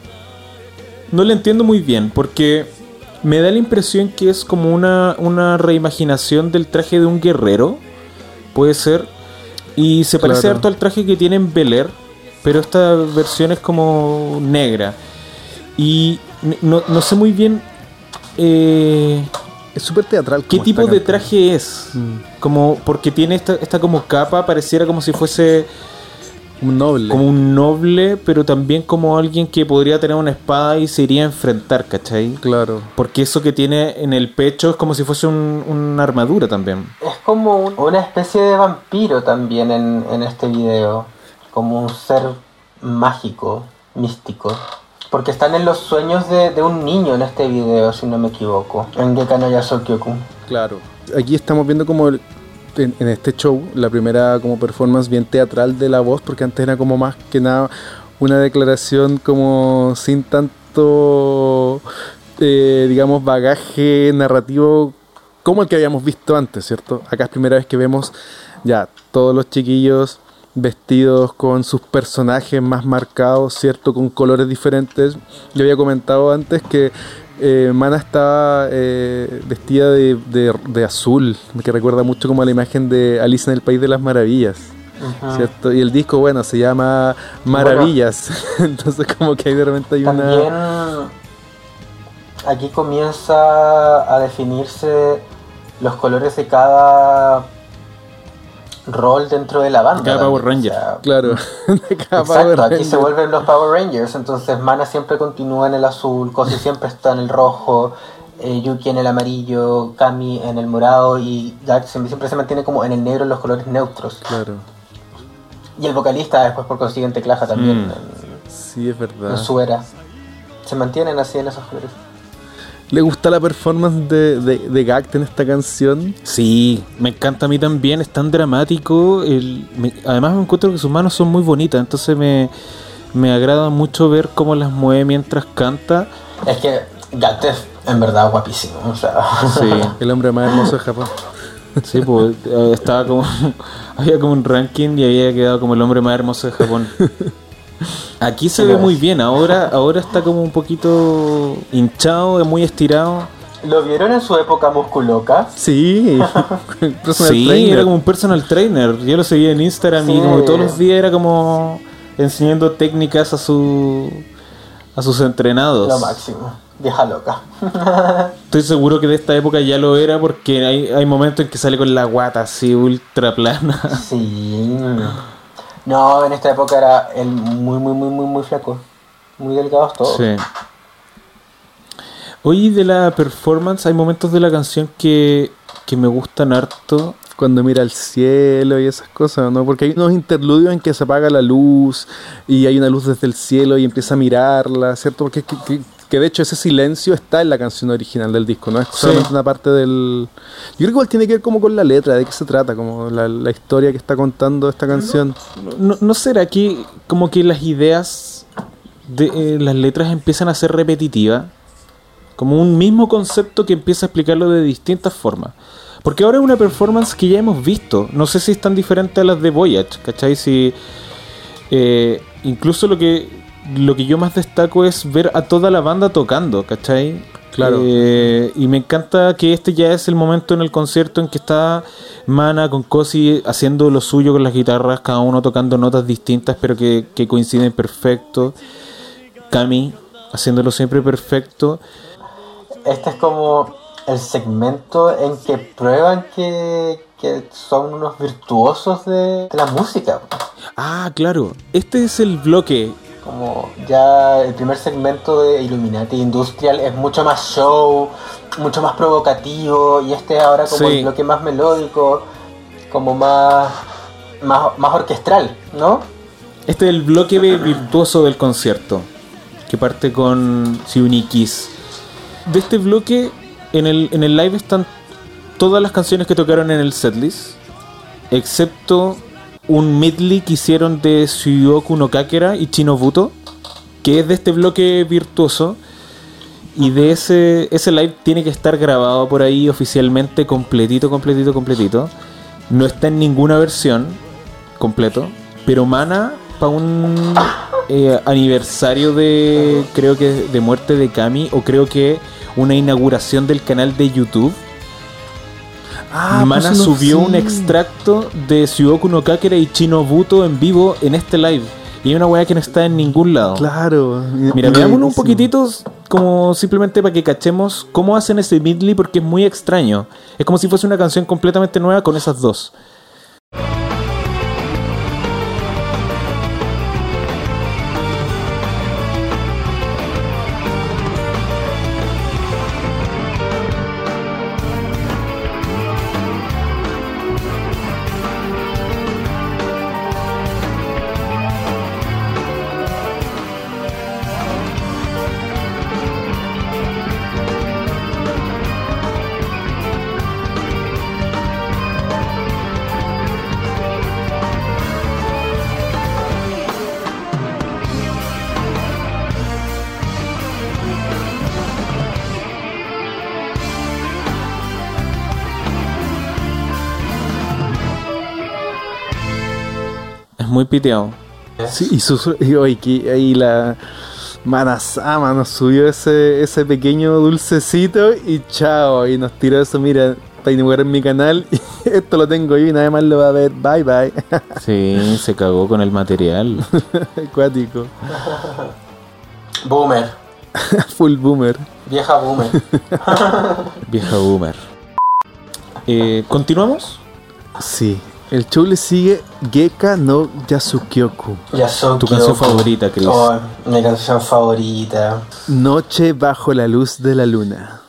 no la entiendo muy bien, porque me da la impresión que es como una, una reimaginación del traje de un guerrero, puede ser. Y se parece harto al traje que tiene en Bel Air, pero esta versión es como negra. Y no, no sé muy bien eh, Es súper teatral. qué tipo de traje es. Mm. Como porque tiene esta, esta como capa, pareciera como si fuese Un noble. como un noble, pero también como alguien que podría tener una espada y se iría a enfrentar, ¿cachai? Claro. Porque eso que tiene en el pecho es como si fuese un- una armadura también. Es como un- una especie de vampiro también en, en este video, como un ser mágico, místico, Porque están en los sueños de, de un niño en este video, si no me equivoco. En Geka no Yasokyoku. Claro. Aquí estamos viendo como el- en, este show la primera como performance bien teatral de la voz, porque antes era como más que nada una declaración como sin tanto, eh, digamos, bagaje narrativo como el que habíamos visto antes, ¿cierto? Acá es primera vez que vemos ya todos los chiquillos vestidos con sus personajes más marcados, ¿cierto? Con colores diferentes. Yo había comentado antes que eh, Mana estaba eh, vestida de, de- de azul, que recuerda mucho como a la imagen de Alicia en el País de las Maravillas. ¿Cierto? Y el disco, bueno, se llama Maravillas. Entonces como que ahí de repente hay También una... aquí comienza a definirse los colores de cada rol dentro de la banda. Cada también, Power Ranger. o sea, Claro, de cada Exacto, Power aquí Ranger. se vuelven los Power Rangers, entonces Mana siempre continúa en el azul, Cosi siempre está en el rojo, eh, Yuki en el amarillo, Kami en el morado y siempre, siempre se mantiene como en el negro en los colores neutros. Claro, Y el vocalista después por consiguiente Claja también Mm. en, sí, es verdad. en su era. Se mantienen así en esos colores. ¿Le gusta la performance de, de, de Gact en esta canción? Sí, me encanta a mí también, es tan dramático. el- me- además me encuentro que sus manos son muy bonitas, entonces me, me agrada mucho ver cómo las mueve mientras canta. Es que Gact es en verdad guapísimo, o sea, Sí, El hombre más hermoso de Japón. sí, pues estaba como. había como un ranking y había quedado como el hombre más hermoso de Japón. Aquí se ve muy bien, ahora, ahora está como un poquito hinchado, muy estirado. ¿Lo vieron en su época musculoca? Sí, personal Sí, trainer. era como un personal trainer. Yo lo seguía en Instagram y todos los días era como enseñando técnicas a su a sus entrenados. Lo máximo, vieja loca. Estoy seguro que de esta época ya lo era porque hay, hay momentos en que sale con la guata así ultra plana. Sí. No, en esta época era el muy, muy, muy, muy, muy flaco. Muy delgados todos. Sí. Oye, de la performance hay momentos de la canción que, que me gustan harto. Cuando mira al cielo y esas cosas, ¿no? Porque hay unos interludios en que se apaga la luz y hay una luz desde el cielo y empieza a mirarla, ¿cierto? Porque que, que- que de hecho ese silencio está en la canción original del disco, no es solamente una parte del... Yo creo que igual tiene que ver como con la letra, de qué se trata, como la, la historia que está contando esta canción. ¿No, no será que como que las ideas de eh, las letras empiezan a ser repetitivas? Como un mismo concepto que empieza a explicarlo de distintas formas. Porque ahora es una performance que ya hemos visto. No sé si es tan diferente a las de Voyage, ¿cachai? Si, eh, incluso lo que, lo que yo más destaco es ver a toda la banda tocando, ¿cachai? Claro. Eh, y me encanta que este ya es el momento en el concierto en que está Mana con Cosi haciendo lo suyo con las guitarras, cada uno tocando notas distintas pero que, que coinciden perfecto. Cami haciéndolo siempre perfecto. Este es como el segmento en que prueban que, que son unos virtuosos de, de la música. Ah, claro. Este es el bloque. Como ya el primer segmento de Illuminati Industrial es mucho más show, mucho más provocativo, y este es ahora como Sí. el bloque más melódico, como más, más, más orquestral, ¿no? Este es el bloque virtuoso del concierto. Que parte con Siunikis. De este bloque, en el, en el live están todas las canciones que tocaron en el setlist. Excepto un medley que hicieron de Suyoku no Kakera y Chinobuto. Que es de este bloque virtuoso. Y de ese, ese live tiene que estar grabado por ahí oficialmente, completito, completito, completito. No está en ninguna versión completo. Pero Mana, para un eh, aniversario de, creo que de muerte de Kami, o creo que una inauguración del canal de YouTube, Mana puso unos- subió un extracto de Suyoku no Kakera y Chinobuto en vivo en este live. Y hay una weá que no está en ningún lado. Claro. Mira, veámoslo un poquitito como simplemente para que cachemos cómo hacen ese medley porque es muy extraño. Es como si fuese una canción completamente nueva con esas dos. Muy piteado. Sí, y, su, y ahí la Manasama nos subió ese, ese pequeño dulcecito y chao, y nos tiró eso, mira, para inaugurar en mi canal, y esto lo tengo yo y nadie más lo va a ver, bye bye. Sí, se cagó con el material. Acuático. Boomer. Full boomer. Vieja boomer. Vieja boomer. Eh, ¿Continuamos? Sí. El show le sigue Geka no Yasukyoku. Yasukyo. Tu canción favorita, Chris. Oh, mi canción favorita. Noche bajo la luz de la luna.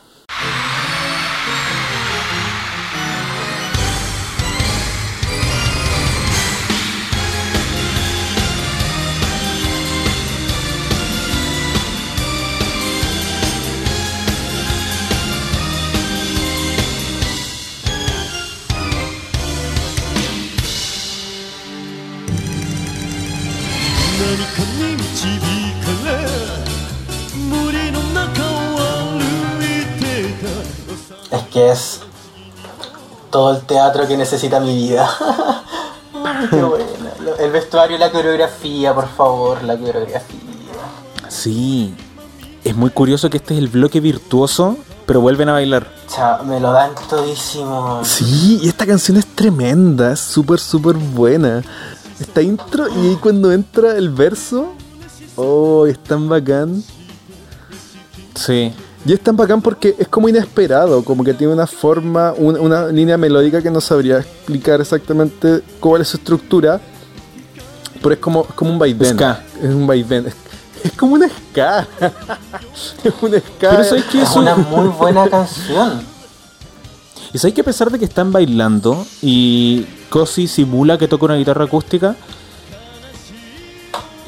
Todo el teatro que necesita mi vida. Ay, qué buena. Lo- El vestuario y la coreografía, por favor, la coreografía. Sí. Es muy curioso que este es el bloque virtuoso, pero vuelven a bailar. Me lo dan todísimo. Sí, y esta canción es tremenda, es súper, súper buena. Esta intro y ahí cuando entra el verso, oh, es tan bacán. Sí. Y es tan bacán porque es como inesperado, como que tiene una forma, un- una, línea melódica que no sabría explicar exactamente cuál es su estructura, pero es como, es como un vaivén. Es un vaivén. Es, es como una ska. es un ska. Pero ¿sabes? Es una muy buena canción. Y sabes que a pesar de que están bailando y Cosi simula que toca una guitarra acústica,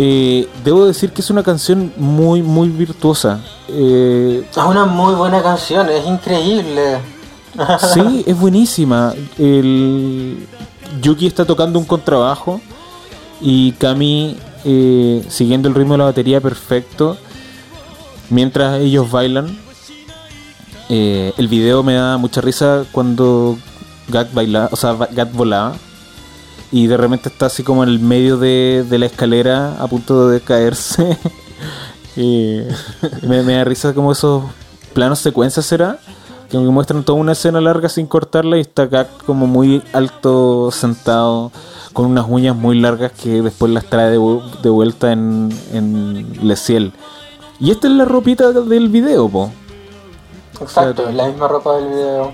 eh, debo decir que es una canción muy, muy virtuosa. Eh, Es una muy buena canción, es increíble. sí, es buenísima. El Yuki está tocando un contrabajo y Kami eh, siguiendo el ritmo de la batería perfecto mientras ellos bailan. El video me da mucha risa cuando Gat bailaba, o sea, Gat volaba y de repente está así como en el medio de, de la escalera a punto de caerse. Y me, me da risa como esos planos secuencias será que muestran toda una escena larga sin cortarla y está Gat como muy alto sentado con unas uñas muy largas que después las trae de, de vuelta en, en Le Ciel. Y esta es la ropita del video, po. Exacto, es la misma ropa del video.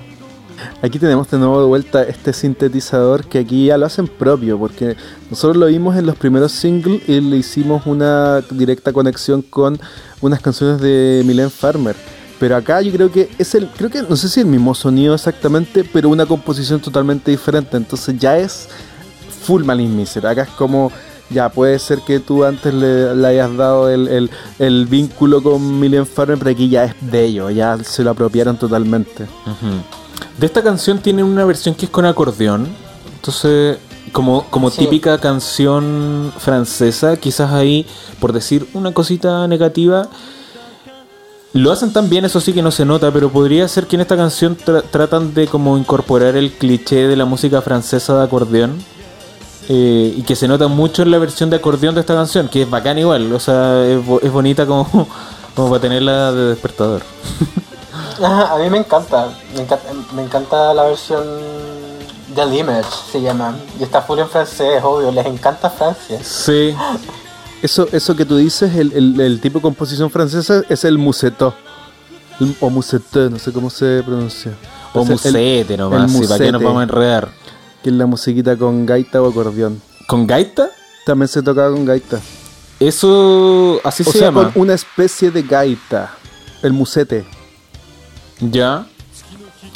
Aquí tenemos de nuevo de vuelta este sintetizador que aquí ya lo hacen propio, porque nosotros lo vimos en los primeros singles y le hicimos una directa conexión con unas canciones de Milen Farmer. Pero acá yo creo que es el, creo que no sé si el mismo sonido exactamente, pero una composición totalmente diferente. Entonces ya es full Malin Miser. Acá es como, ya puede ser que tú antes le, hayas dado el, vínculo con Milen Farmer, pero aquí ya es de ellos, ya se lo apropiaron totalmente. Ujú. De esta canción tienen una versión que es con acordeón. Entonces, como, como Sí. típica canción francesa, quizás ahí, por decir una cosita negativa, lo hacen tan bien, eso sí que no se nota, pero podría ser que en esta canción tra- tratan de como incorporar el cliché de la música francesa de acordeón. eh, y que se nota mucho en la versión de acordeón de esta canción, que es bacán igual, o sea, es, bo- es bonita como, como para tenerla de despertador. A mí me encanta, me encanta, me encanta la versión del Image, se llama. Y está full en francés, obvio, les encanta Francia. Sí, Eso, eso que tú dices, el, el- el tipo de composición francesa es el musetto. El- O musetto, no sé cómo se pronuncia. O Es el- musete nomás, el sí, ¿para qué nos musete. vamos a enredar? Que es la musiquita con gaita o acordeón. ¿Con gaita? También se tocaba con gaita. Eso así o se sea, llama. con una especie de gaita. El musete. Ya.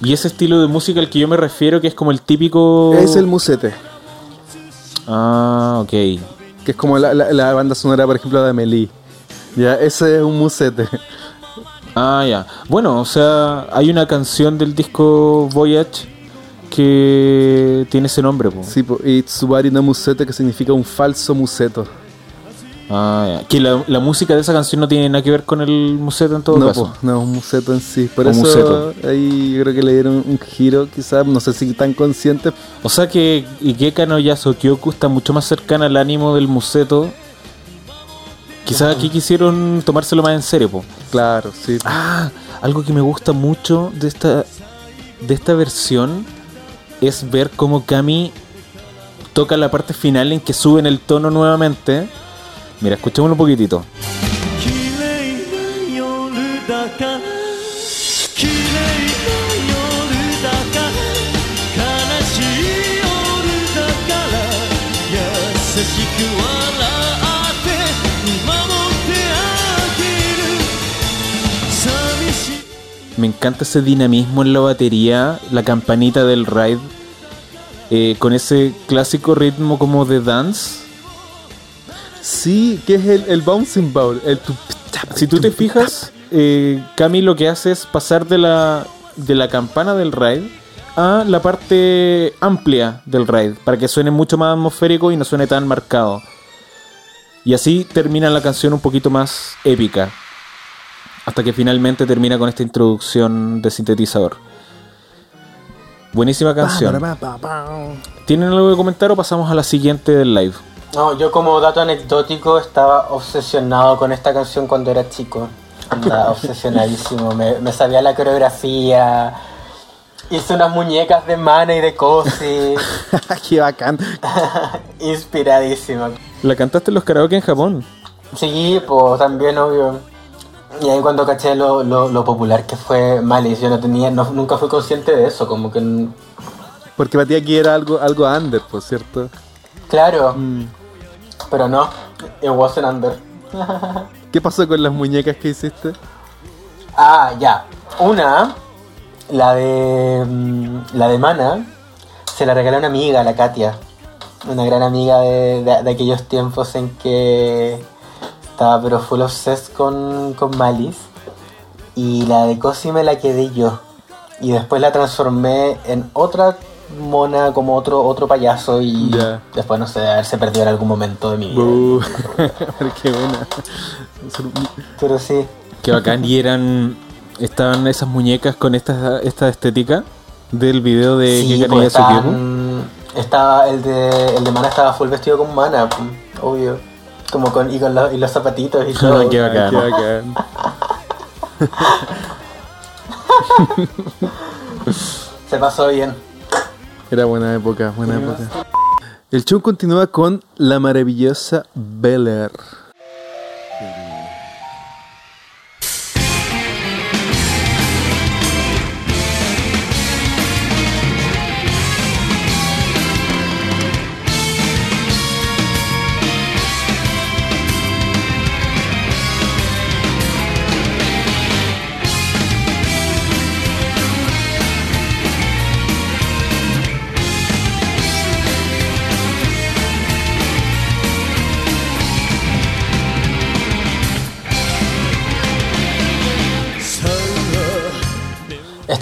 Y ese estilo de música al que yo me refiero, que es como el típico. Es el musete. Ah, ok. Que es como la, la- la banda sonora, por ejemplo, de Amelie. Ya, ese es un musete. Ah, ya. Bueno, o sea, hay una canción del disco Voyage que tiene ese nombre, po. Sí, po, y Tsubari no musete, que significa un falso museto. Ah, ya. Que la, la música de esa canción no tiene nada que ver con el museto en todo no, caso. po, no, un museto en sí. Por eso museto. ahí yo creo que le dieron un giro, quizás, no sé si tan conscientes. O sea que Igeka no Yasokyoku está mucho más cercana al ánimo del museto. Quizás aquí quisieron tomárselo más en serio, po. Claro, sí. Ah, algo que me gusta mucho de esta de esta versión es ver cómo Kami toca la parte final en que suben el tono nuevamente. Mira, escuchémoslo un poquitito. Me encanta ese dinamismo en la batería, la campanita del ride, eh, con ese clásico ritmo como de dance Sí, que es el, el bouncing ball. El Si tú te fijas, eh, Kami lo que hace es pasar de la, de la campana del raid a la parte amplia del raid, para que suene mucho más atmosférico y no suene tan marcado. Y así termina la canción un poquito más épica, hasta que finalmente termina con esta introducción de sintetizador. Buenísima canción. ¿Tienen algo que comentar o pasamos a la siguiente del live? No, yo como dato anecdótico estaba obsesionado con esta canción cuando era chico. Andaba obsesionadísimo. Me, me sabía la coreografía. Hice unas muñecas de mana y de cosi. Qué bacán. Inspiradísimo. La cantaste en los karaoke en Japón. Sí, pues también obvio. Y ahí cuando caché lo, lo, lo popular que fue Malice, yo no tenía, no- nunca fui consciente de eso, como que Porque para ti aquí era algo, algo under, por cierto. claro, Mm. Pero no, it wasn't under. ¿Qué pasó con las muñecas que hiciste? Ah, ya. Una, la de mm, la de Mana, se la regaló una amiga, la Katia. Una gran amiga de, de- de aquellos tiempos en que estaba pero full obsessed con, con Malice. Y la de Cosi me la quedé yo. Y después la transformé en otra mona, como otro, otro payaso. Y Ya. después, no sé, haberse perdido en algún momento de mi vida. Qué buena. Pero sí. Qué bacán. y eran. Estaban esas muñecas con esta, esta estética del video de Sí, Kika pues estaba el de el de Mana estaba full vestido con Mana, obvio. Como con y con los, y los zapatitos y todo. Qué bacán. Qué bacán. Se pasó bien. Era buena época, buena época. El show continúa con la maravillosa Bel Air.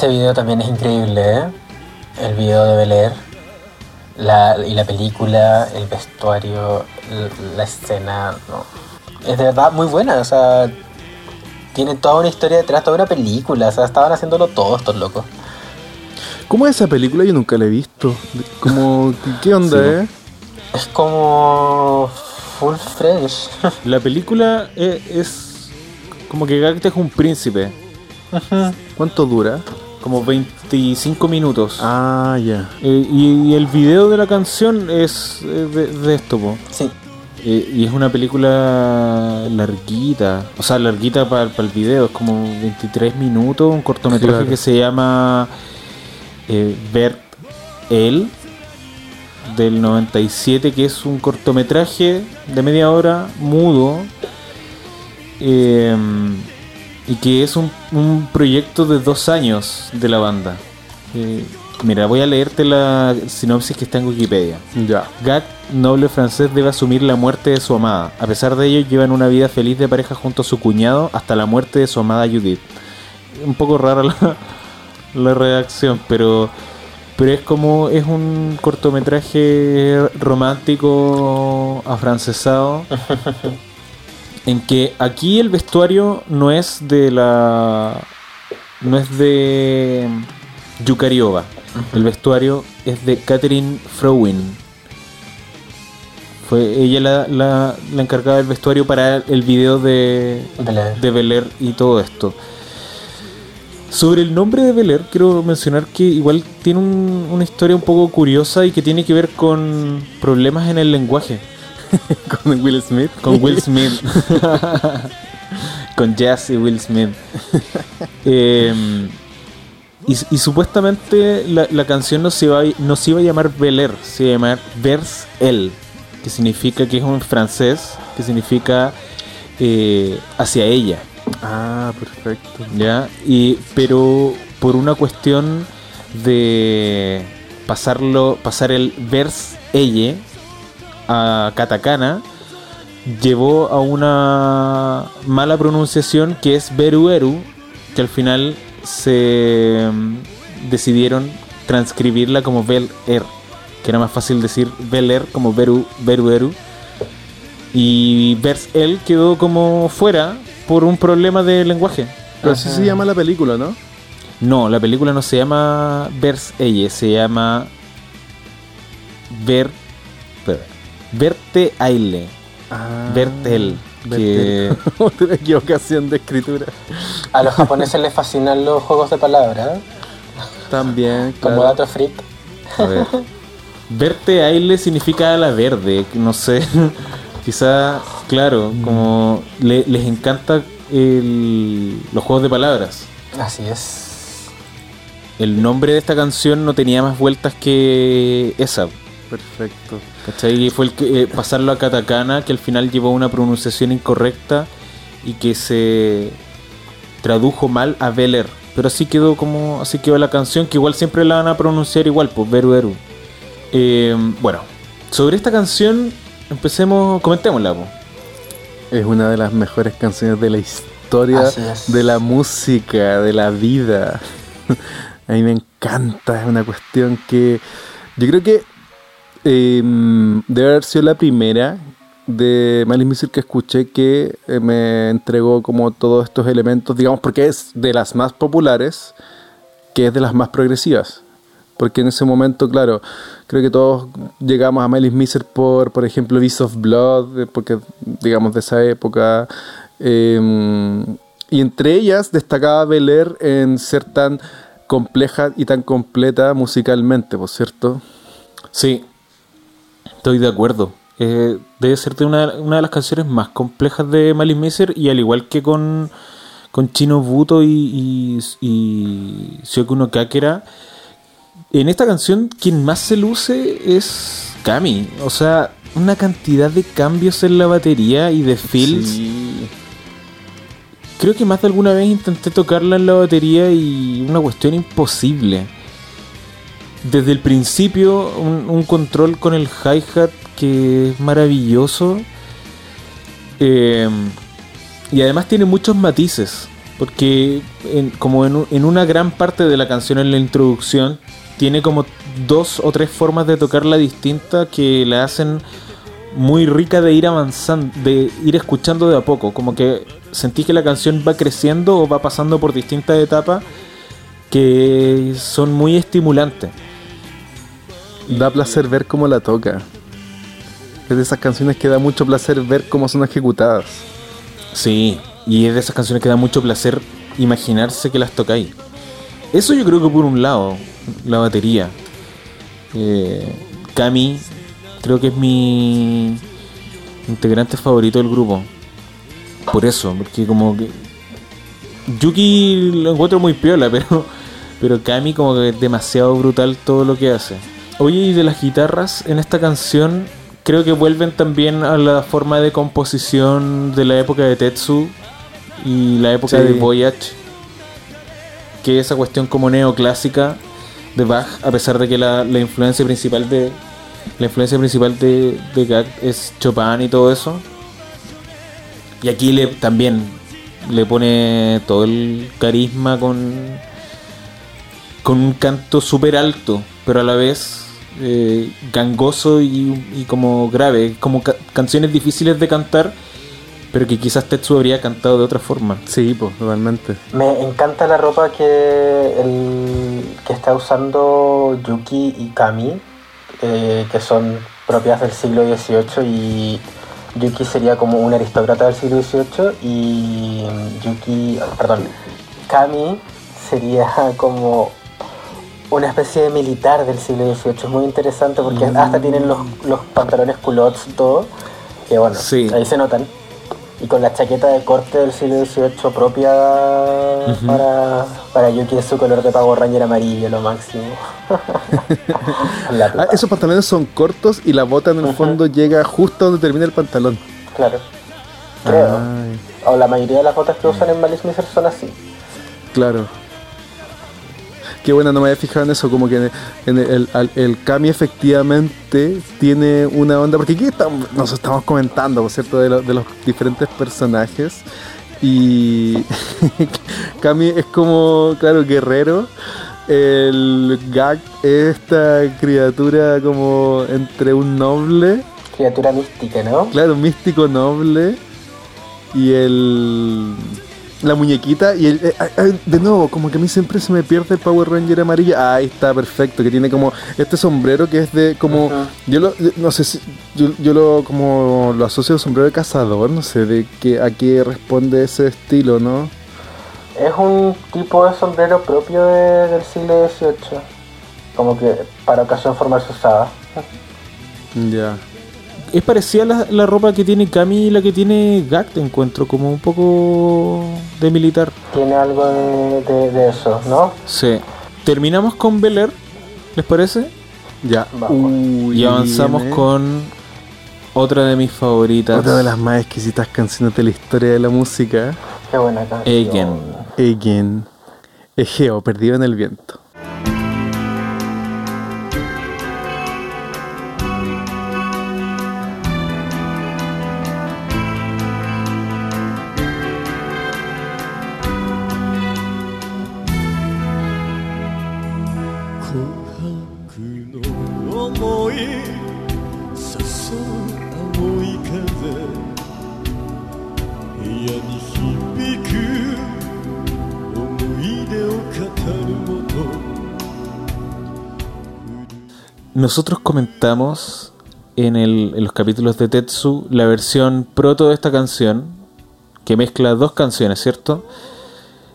Este video también es increíble, ¿eh? El video de Bel Air. La, y la película, el vestuario, la escena, no. Es de verdad muy buena, o sea, tiene toda una historia detrás, toda una película, o sea, estaban haciéndolo todos estos locos. ¿Cómo es esa película? Yo nunca la he visto. Como, ¿Qué onda, Sí. eh? Es como full French. La película e- es, como que Gackt es un príncipe. ¿Cuánto dura? Como 25 minutos. Ah, ya. Eh, y, y el video de la canción es eh, de, de esto, po. sí, Eh, y es una película larguita. O sea, larguita para el video. Es como 23 minutos. Un cortometraje Claro. que se llama eh, Bert El. Del 97. Que es un cortometraje de media hora. Mudo. eh, y que es un, un proyecto de dos años de la banda. Eh, mira, voy a leerte la sinopsis que está en Wikipedia. Ya. Gat, noble francés, debe asumir la muerte de su amada. A pesar de ello, llevan una vida feliz de pareja junto a su cuñado hasta la muerte de su amada Judith. Un poco rara la, la redacción, pero, pero es como es un cortometraje romántico afrancesado en que aquí el vestuario no es de la. no es de Yukari Oba. El vestuario es de Catherine Frowin. Fue ella la, la- la encargada del vestuario para el video de, Bel Air. de Bel Air y todo esto. Sobre el nombre de Bel Air, quiero mencionar que igual tiene un- una historia un poco curiosa y que tiene que ver con problemas en el lenguaje. Con Will Smith. Con Will Smith. con Jazz y Will Smith. Eh, y, y supuestamente la, la canción no se, iba, a- no se iba a llamar Bel Air, se iba a llamar Vers Elle, que significa que es un francés, que significa eh, hacia ella. Ah, perfecto. ¿ya? Y, pero por una cuestión de pasarlo, pasar el vers elle a katakana, llevó a una mala pronunciación que es beru eru, que al final se mm, decidieron transcribirla como bel er, que era más fácil decir bel er como beru, beru eru. Y vers el quedó como fuera por un problema de lenguaje. Pero así se llama la película, ¿no? No, la película no se llama Vers Elle, se llama Ver. Verte Aile. Ah. Que, Otra equivocación de escritura. A los japoneses les fascinan los juegos de palabras, ¿eh? También, como dato freak. a ver. Verte Aile significa a la verde, no sé. Quizá, claro, como le- les encanta el- los juegos de palabras. Así es. El nombre de esta canción no tenía más vueltas que esa. Perfecto. ¿Cachai? Y fue el que eh, pasarlo a katakana que al final llevó una pronunciación incorrecta y que se tradujo mal a Bel Air. Pero así quedó como así quedó la canción que igual siempre la van a pronunciar igual, pues Beru Eru. Eh, bueno, sobre esta canción empecemos, comentémosla. pues. Es una de las mejores canciones de la historia de la música, de la vida. A mí me encanta, es una cuestión que yo creo que eh, debe haber sido la primera de Malice Music que escuché que eh, me entregó como todos estos elementos, digamos, porque es de las más populares, que es de las más progresivas. Porque en ese momento, claro, creo que todos llegamos a Melis Miser por, por ejemplo, Beast of Blood, eh, porque, digamos, de esa época. eh, y entre ellas destacaba Bel Air en ser tan compleja y tan completa musicalmente, por cierto. Sí, estoy de acuerdo. Eh, debe ser de una, una de las canciones más complejas de Malice Miser y al igual que con, con Chino Buto y, y, y Shyoku no Kakera, en esta canción quien más se luce es Kami. O sea, una cantidad de cambios en la batería y de fills. Sí. Creo que más de alguna vez intenté tocarla en la batería y una cuestión imposible. Desde el principio, un, control con el hi-hat que es maravilloso. Eh, y además tiene muchos matices. Porque en- como en, en una gran parte de la canción en la introducción, tiene como dos o tres formas de tocarla distinta que la hacen muy rica de ir avanzando, de ir escuchando de a poco. Como que sentí que la canción va creciendo o va pasando por distintas etapas que son muy estimulantes. Da placer ver cómo la toca. Es de esas canciones que da mucho placer ver cómo son ejecutadas. Sí, y es de esas canciones que da mucho placer imaginarse que las tocáis. Eso yo creo que por un lado, la batería. Eh, Cami, creo que es mi integrante favorito del grupo. Por eso, porque como que. Yuki lo encuentro muy piola, pero. Pero Kami como que es demasiado brutal todo lo que hace. Oye, y de las guitarras en esta canción, creo que vuelven también a la forma de composición de la época de Tetsu y la época Sí. de Voyage. Que esa cuestión como neoclásica de Bach, a pesar de que la, la influencia principal de. La influencia principal de, de Gag es Chopin y todo eso. Y aquí le también le pone todo el carisma con con un canto súper alto, pero a la vez eh, gangoso y, y como grave, como ca- canciones difíciles de cantar, pero que quizás Tetsu habría cantado de otra forma. Sí, pues, totalmente. Me encanta la ropa que, el, que está usando Yuki y Kami, eh, que son propias del siglo XVIII y Yuki sería como un aristócrata del siglo XVIII y Yuki, perdón, Kami sería como una especie de militar del siglo XVIII. Es muy interesante porque hasta tienen los, los pantalones culottes todo, que bueno, Sí. ahí se notan. Y con la chaqueta de corte del siglo XVIII propia para, para Yuki su color de Power Ranger amarillo, lo máximo. Ah, esos pantalones son cortos y la bota en el fondo llega justo donde termina el pantalón. Claro. Creo. Ay, O la mayoría de las botas que usan en Malice Miser son así. claro. Qué buena, no me había fijado en eso, como que en el, el, Kami efectivamente tiene una onda, porque aquí estamos, nos estamos comentando, por cierto, de, lo- de los diferentes personajes. Y Kami es como, claro, guerrero. El Gag es esta criatura como entre un noble Criatura mística, ¿no? Claro, un místico noble. Y el. La muñequita. Y el. eh, ah, ah, de nuevo, como que a mí siempre se me pierde el Power Ranger amarillo. Ah, ahí está, perfecto. Que tiene como. Este sombrero que es de. Como. Yo lo. No sé si. Yo, yo lo. Como. Lo asocio al sombrero de cazador. No sé de qué, a qué responde ese estilo, ¿no? Es un tipo de sombrero propio de- del siglo XVIII. Como que para ocasión formal se usaba. Ya. Es parecida la, la ropa que tiene Kami y la que tiene Gak, te encuentro como un poco de militar. Tiene algo de, de- de eso, ¿no? Sí. Terminamos con Bel Air, ¿les parece? Ya. Vamos. Uy, Y avanzamos viene con otra de mis favoritas. Otra de las más exquisitas canciones de la historia de la música. Qué buena canción. Eigen. Again. Egeo, perdido en el viento. Nosotros comentamos en, el- los capítulos de Tetsu la versión proto de esta canción, que mezcla dos canciones, ¿cierto?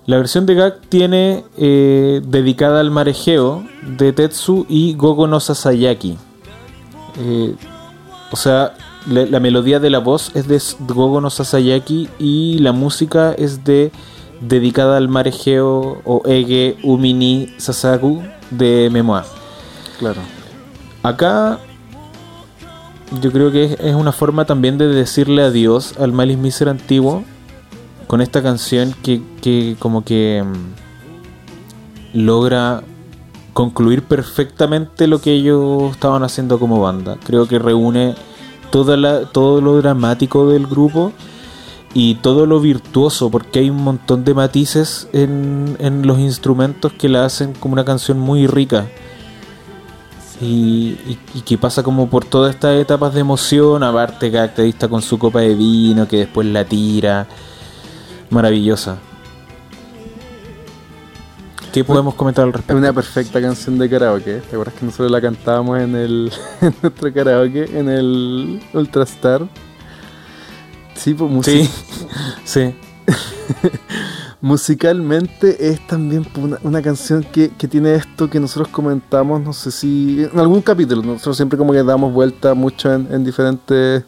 La versión de Gak tiene eh, dedicada al marejeo de Tetsu y Gogo no Sasayaki. Eh, o sea, la, melodía de la voz es de Gogo no Sasayaki y la música es de dedicada al marejeo o Ege Umini Sasaku de Memoir. Claro. Acá yo creo que es, una forma también de decirle adiós al Malice Miser antiguo con esta canción que, que como que mm, logra concluir perfectamente lo que ellos estaban haciendo como banda. Creo que reúne toda la, todo lo dramático del grupo y todo lo virtuoso, porque hay un montón de matices en, en los instrumentos que la hacen como una canción muy rica y, y- y que pasa como por todas estas etapas de emoción, aparte caracterista con su copa de vino que después la tira, maravillosa. ¿Qué podemos comentar al Es respecto? una perfecta canción de karaoke. ¿Te acuerdas que nosotros la cantábamos en el en nuestro karaoke en el Ultrastar? Sí, pues musi- Sí, sí, musicalmente es también una, una canción que, que tiene esto que nosotros comentamos, no sé si en algún capítulo, nosotros siempre como que damos vuelta mucho en, en diferentes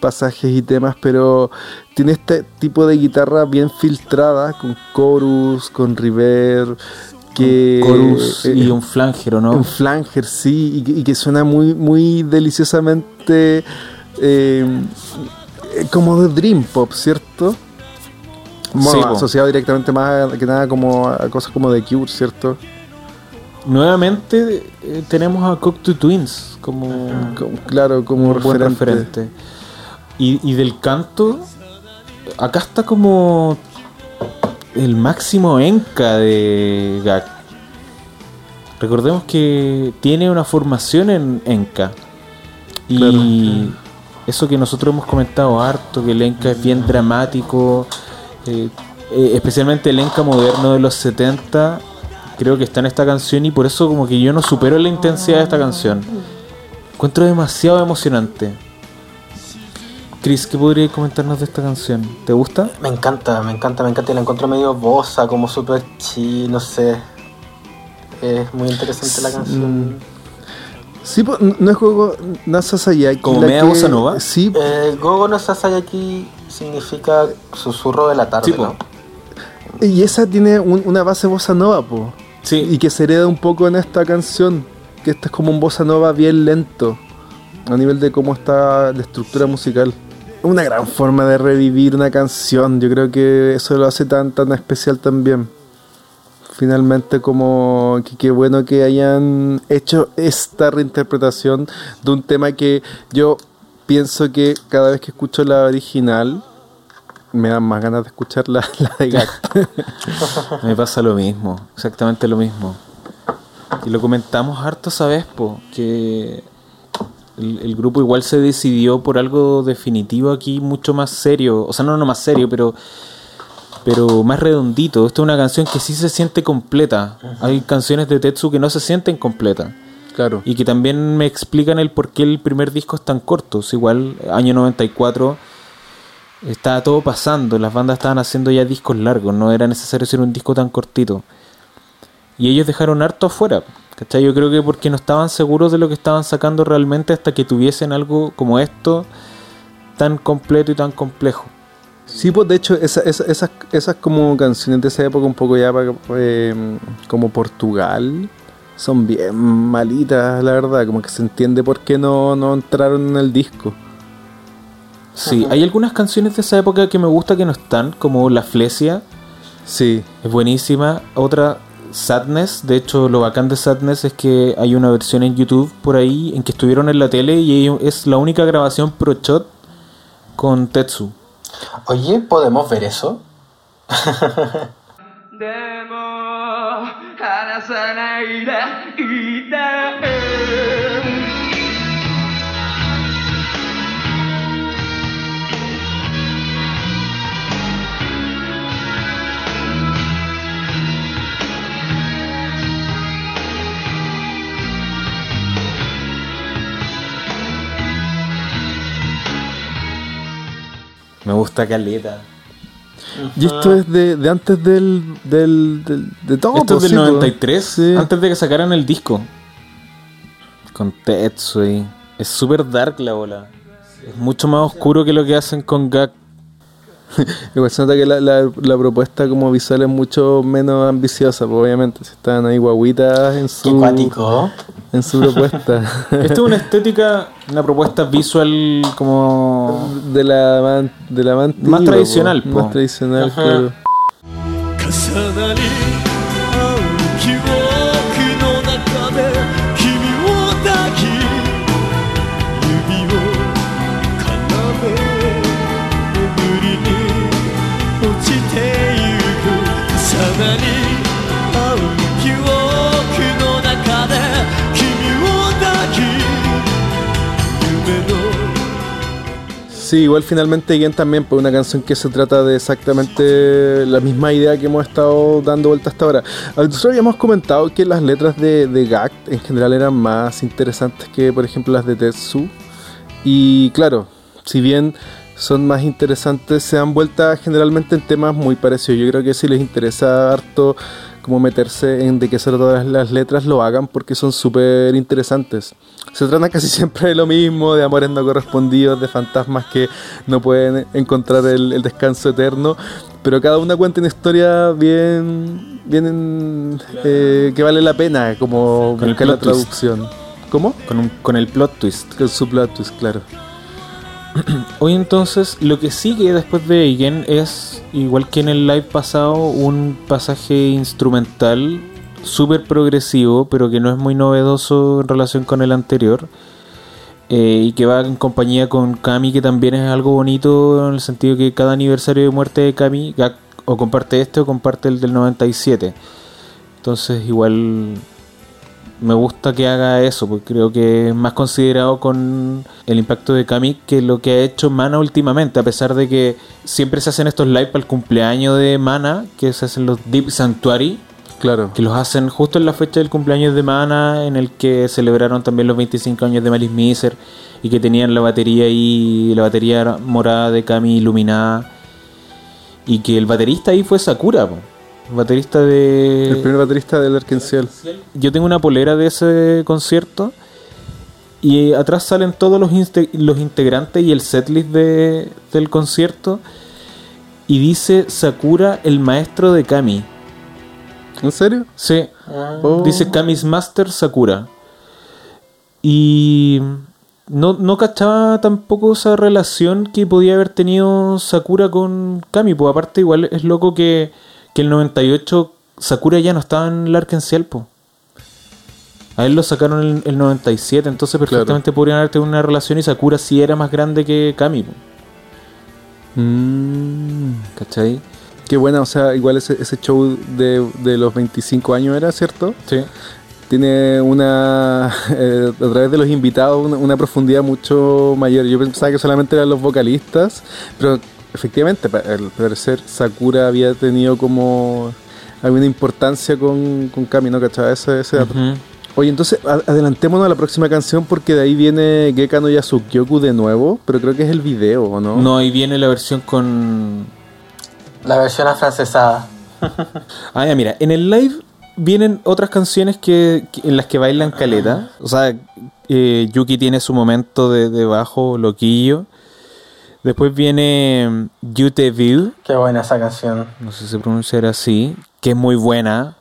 pasajes y temas, pero tiene este tipo de guitarra bien filtrada, con chorus, con reverb, que... chorus eh, y un flangero, ¿no? Un flanger, sí, y que, y que suena muy, muy deliciosamente eh, eh, como de Dream Pop, ¿cierto? Bueno, Sí, po. asociado directamente más que nada como a cosas como de Cure, ¿cierto? Nuevamente eh, tenemos a Cocteau Twins como, Como- claro, como un buen referente. referente. Y, y del canto, acá está como el máximo enca de Gak. Recordemos que tiene una formación en enca. Y, Claro. eso que nosotros hemos comentado harto, que el Enka es bien dramático, eh, eh, especialmente el Enka moderno de los 70, creo que está en esta canción y por eso como que yo no supero la intensidad de esta canción. Encuentro demasiado emocionante. Chris, ¿qué podrías comentarnos de esta canción? ¿Te gusta? Me encanta, me encanta, me encanta. Y la encuentro medio bosa, como super chi, no sé. Es muy interesante la canción. Sí, pues, no es juego Nasa Sayaki. ¿Como media que- bossa nova? Sí, Eh, Gogo no Sasayaki significa susurro de la tarde, Sí. ¿no? y esa tiene un- una base bossa nova, po. Sí. Y que se hereda un poco en esta canción. Que esta es como un bossa nova bien lento. A nivel de cómo está la estructura musical. Una gran forma de revivir una canción. Yo creo que eso lo hace tan, tan especial también. Finalmente, como que qué bueno que hayan hecho esta reinterpretación de un tema que yo pienso que cada vez que escucho la original me dan más ganas de escuchar la, de Gak. Me pasa lo mismo, exactamente lo mismo. Y lo comentamos harto, ¿sabes? Po? Que el, el grupo igual se decidió por algo definitivo aquí, mucho más serio. O sea, no, no más serio, pero, pero más redondito. Esta es una canción que sí se siente completa. Hay canciones de Tetsu que no se sienten completas. Claro. Y que también me explican el por qué el primer disco es tan corto. Igual, año 94, estaba todo pasando. Las bandas estaban haciendo ya discos largos. No era necesario hacer un disco tan cortito. Y ellos dejaron harto afuera. ¿Cachai? Yo creo que porque no estaban seguros de lo que estaban sacando realmente hasta que tuviesen algo como esto tan completo y tan complejo. Sí, pues de hecho, esa- esa- esas, esas como canciones de esa época, un poco ya eh, como Portugal, son bien malitas, la verdad. Como que se entiende por qué no, no entraron en el disco. Sí, hay algunas canciones de esa época que me gusta que no están, como La Flesia. Sí, Es buenísima. Otra, Sadness. De hecho, lo bacán de Sadness es que hay una versión en YouTube por ahí en que estuvieron en la tele y es la única grabación pro shot con Tetsu. Oye, ¿podemos ver eso? でも離さないでいて「 Me gusta Caleta. Y esto es de, de antes del, del, del- de todo. Esto es pues, del sí, pues. 93, Sí. antes de que sacaran el disco. Con Tetsuy. Es súper dark la bola. Es mucho más oscuro que lo que hacen con Gak. Igual se nota que la, la, la propuesta como visual es mucho menos ambiciosa, pues obviamente. Si están ahí guaguitas en Qué su, cuático. en su propuesta. Esta es una estética, una propuesta visual como... de la man- de la man Más tradicional, po. po. Más tradicional, claro. Sí, igual finalmente Again también, pues una canción que se trata de exactamente la misma idea que hemos estado dando vuelta hasta ahora. Ah, Nosotros habíamos comentado que las letras de, de Gak en general eran más interesantes que, por ejemplo, las de Tetsu. Y claro, si bien son más interesantes, se dan vuelta generalmente en temas muy parecidos. Yo creo que si les interesa harto como meterse en de qué se tratan las, letras, lo hagan porque son súper interesantes. Se trata casi siempre de lo mismo, de amores no correspondidos, de fantasmas que no pueden encontrar el, el descanso eterno, pero cada una cuenta una historia bien, bien eh, que vale la pena, como buscar la plot twist. traducción. ¿Cómo? Con, un- con el plot twist. Con su plot twist, claro. Hoy entonces lo que sigue después de Eigen es, igual que en el live pasado, un pasaje instrumental súper progresivo, pero que no es muy novedoso en relación con el anterior. eh, y que va en compañía con Kami, que también es algo bonito en el sentido que cada aniversario de muerte de Kami o comparte este o comparte el del 97. Entonces igual Me gusta que haga eso, porque creo que es más considerado con el impacto de Kami que lo que ha hecho Mana últimamente, a pesar de que siempre se hacen estos live para el cumpleaños de Mana, que se hacen los Deep Sanctuary, Claro. que los hacen justo en la fecha del cumpleaños de Mana, en el que celebraron también los 25 años de Malice Miser y que tenían la batería ahí, la batería morada de Kami iluminada. Y que el baterista ahí fue Sakura, po. Baterista de. El primer baterista del Arkenciel. Yo tengo una polera de ese concierto y atrás salen todos los, los integrantes y el setlist de, del concierto y dice Sakura, el maestro de Kami. ¿En serio? Sí, Oh. dice Kami's Master Sakura. Y no, no cachaba tampoco esa relación que podía haber tenido Sakura con Kami. Pues aparte, igual es loco que, que el 98 Sakura ya no estaba en el Arkenciel, po. A él lo sacaron en el 97, entonces perfectamente podrían haber tenido una relación y Sakura sí era más grande que Kami. Mm. ¿cachai? Qué buena, o sea, igual ese, ese show de, de los 25 años era, ¿cierto? Sí. Tiene una, eh, a través de los invitados, una, una profundidad mucho mayor. Yo pensaba que solamente eran los vocalistas, pero efectivamente, al parecer Sakura había tenido como alguna importancia con, con Kami, ¿no? ¿Cachai? Ese, ese dato. Ujú. Oye, entonces adelantémonos a la próxima canción porque de ahí viene Geka no Yasukyoku de nuevo, pero creo que es el video, ¿o no? No, ahí viene la versión con La versión afrancesada. Ah, ya, mira, en el live vienen otras canciones que, que- en las que bailan caleta. O sea, eh, Yuki tiene su momento de, de bajo loquillo. Después viene mm, You Te Qué buena esa canción. no sé si se pronunciará así, que es muy buena.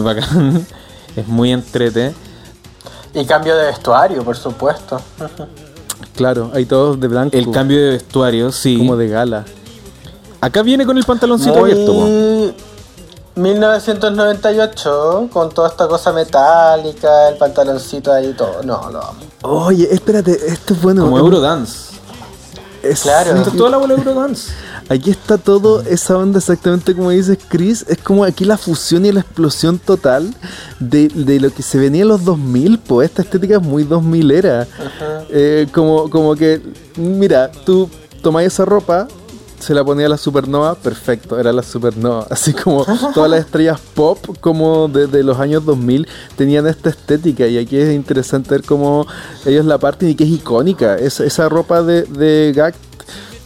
Muy bacán. es muy entrete. Y cambio de vestuario, por supuesto. Claro, hay todos de blanco. El cambio de vestuario, sí. como de gala. Acá viene con el pantaloncito abierto. po. Muy 1998, con toda esta cosa metálica, el pantaloncito ahí y todo. No, lo amo. Oye, espérate, esto es bueno. Como Eurodance. Es- Claro. Esto es toda la bola de Eurodance. Aquí está todo esa onda exactamente como dices Chris. Es como aquí la fusión y la explosión total de, de lo que se venía en los 2000. Pues esta estética es muy 2000 era. Eh, como, como que, mira, tú tomás esa ropa, se la ponía a la supernova, perfecto, era la supernova. Así como todas las estrellas pop como de, de los años 2000 tenían esta estética y aquí es interesante ver cómo ellos la parten y que es icónica. Esa, esa ropa de, de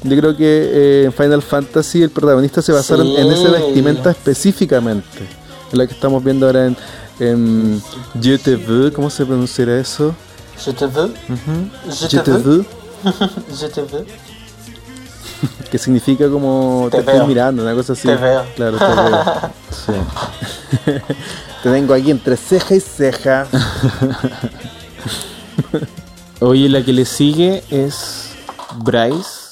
yo creo que eh, en Final Fantasy el protagonista se basaron Sí. en esa vestimenta específicamente. En la que estamos viendo ahora en, en Je te veux, ¿cómo se pronunciará eso? Je te veux, je Je te te veux, veux. je te veux. que significa como Te te, estoy mirando, una cosa así. Te veo. Claro, te veo. te tengo aquí entre ceja y ceja. Oye, la que le sigue es Bryce.「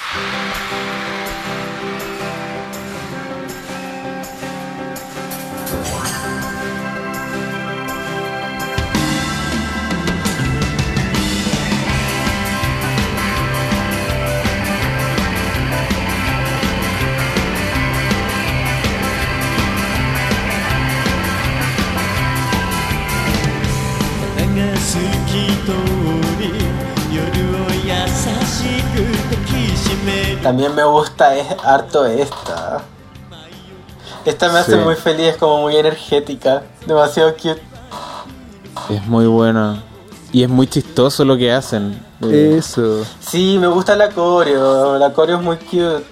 También me gusta es harto esta. Esta me hace Sí. muy feliz, es como muy energética. Demasiado cute. Es muy buena. Y es muy chistoso lo que hacen. Eso. Sí, me gusta la coreo. La coreo es muy cute.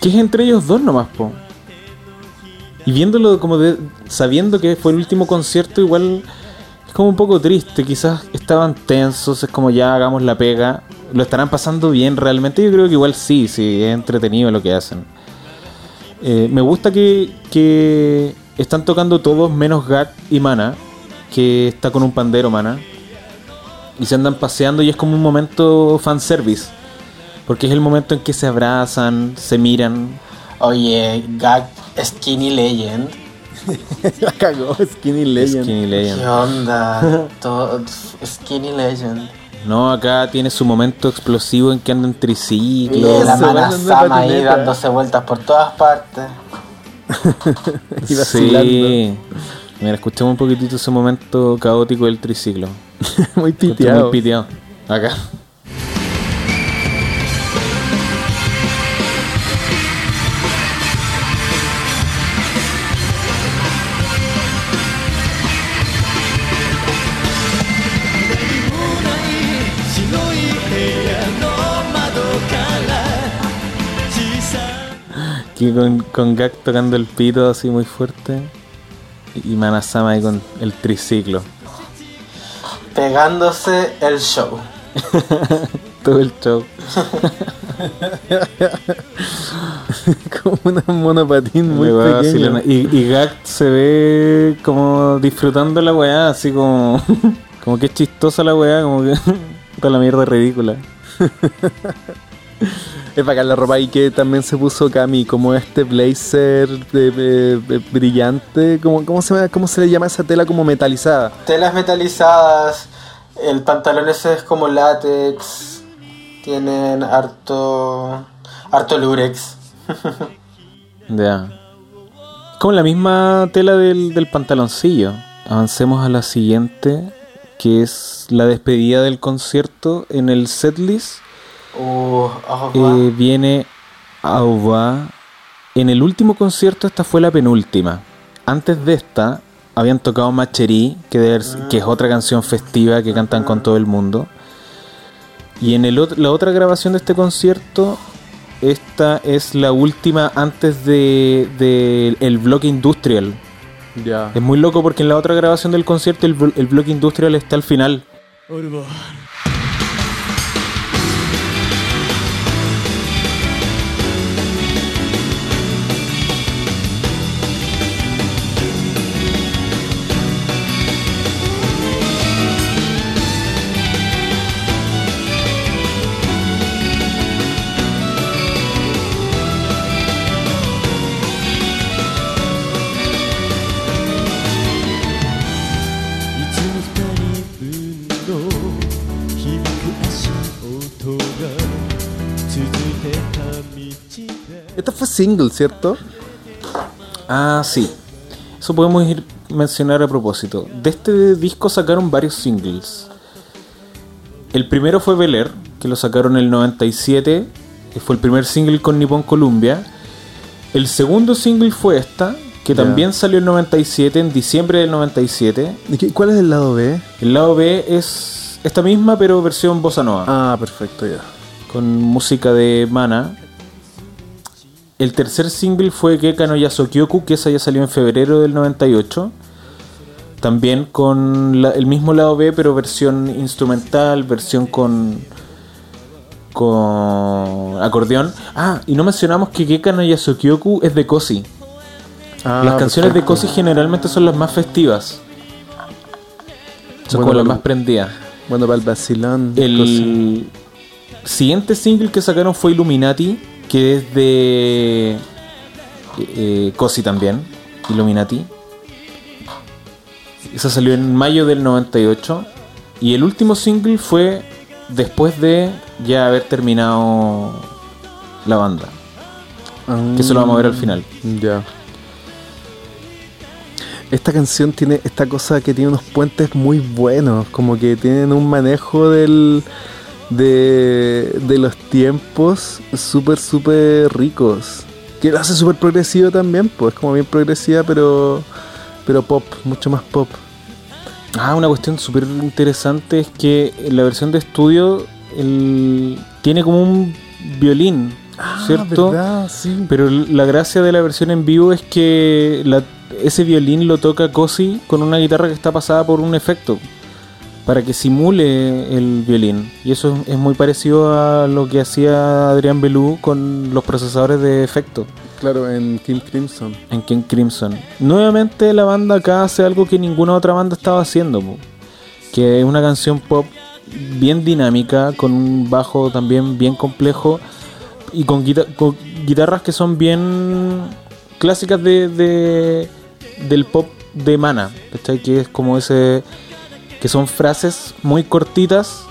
que es entre ellos dos nomás, po. Y viéndolo como de. sabiendo que fue el último concierto, igual es como un poco triste. Quizás estaban tensos, es como ya hagamos la pega. Lo estarán pasando bien realmente. Yo creo que igual sí, sí, es entretenido lo que hacen. Eh, me gusta que, que están tocando todos menos Gat y Mana, que está con un pandero Mana. Y se andan paseando y es como un momento fanservice. Porque es el momento en que se abrazan, se miran. Oye, Gag Skinny Legend. La cagó, Skinny Legend. Skinny Legend. ¿Qué onda? Todo- Skinny Legend. No, acá tiene su momento explosivo en que anda en Y triciclo. la se van mana en una Sama ahí dándose vueltas por todas partes. Y vacilando. Sí. Mira, escuchemos un poquitito ese momento caótico del triciclo. Muy piteado. Muy piteado. Acá. Aquí con, con Gak tocando el pito así muy fuerte. Y Manasama ahí con el triciclo. Pegándose el show. Todo el show. como una monopatín muy vacilona. Y, y Gak se ve como disfrutando la weá, así como. como que es chistosa la weá, como que. Toda la mierda ridícula. Es bacán la ropa y que también se puso Cami, como este blazer de- de- de- brillante, como, ¿cómo, se ¿cómo se le llama esa tela como metalizada? Telas metalizadas. El pantalón ese es como látex. Tienen harto. harto lurex. Ya. Como la misma tela del, del pantaloncillo. Avancemos a la siguiente, que es la despedida del concierto en el setlist. Uh, eh, viene Auba. En el último concierto esta fue la penúltima. Antes de esta habían tocado Macherí, que, debe que es otra canción festiva que cantan con todo el mundo. Y en el, la otra grabación de este concierto, esta es la última antes de, de el bloque industrial. Ya. Es muy loco porque en la otra grabación del concierto el, el bloque industrial está al final. 俺 Esta fue single, ¿cierto? Ah, sí. Eso podemos ir mencionar a propósito. De este disco sacaron varios singles. El primero fue Bel Air, que lo sacaron en el 97. que fue el primer single con Nippon Columbia. El segundo single fue esta, que también salió en el 97, en diciembre del 97. ¿Y qué- ¿Cuál es el lado B? El lado B es esta misma, pero versión bossa nova Ah, perfecto, ya. con música de Mana. El tercer single fue Geka no Yasokyoku, que esa ya salió en febrero del 98. También con la- el mismo lado B, pero versión instrumental, versión con con acordeón. Ah, y no mencionamos que Geka no Yasokyoku es de Kosi. Ah, las canciones de. Kosi generalmente son las más festivas. Son Bueno, como las más prendidas. Bueno, para el vacilón. El siguiente single que sacaron fue Illuminati, que es de eh, Cosi también, Illuminati. Esa salió en mayo del 98. Y el último single fue después de ya haber terminado la banda. Que eso lo vamos a ver al final. Ya. Esta canción tiene esta cosa que tiene unos puentes muy buenos, como que tienen un manejo del de, de los tiempos súper, súper ricos. Que lo hace súper progresivo también, pues es como bien progresiva, pero, pero pop, mucho más pop. Ah, una cuestión súper interesante es que en la versión de estudio el- tiene como un violín, ¿cierto? Ah, ¿verdad? Sí. Pero la gracia de la versión en vivo es que la- ese violín lo toca Cosi con una guitarra que está pasada por un efecto para que simule el violín. Y eso es, muy parecido a lo que hacía Adrián Belú con los procesadores de efecto. Claro, en King Crimson. en King Crimson. Nuevamente la banda acá hace algo que ninguna otra banda estaba haciendo, que es una canción pop bien dinámica, con un bajo también bien complejo y con, guita- con guitarras que son bien clásicas de, de- del pop de Mana, ¿cachai? Que es como ese que son frases muy cortitas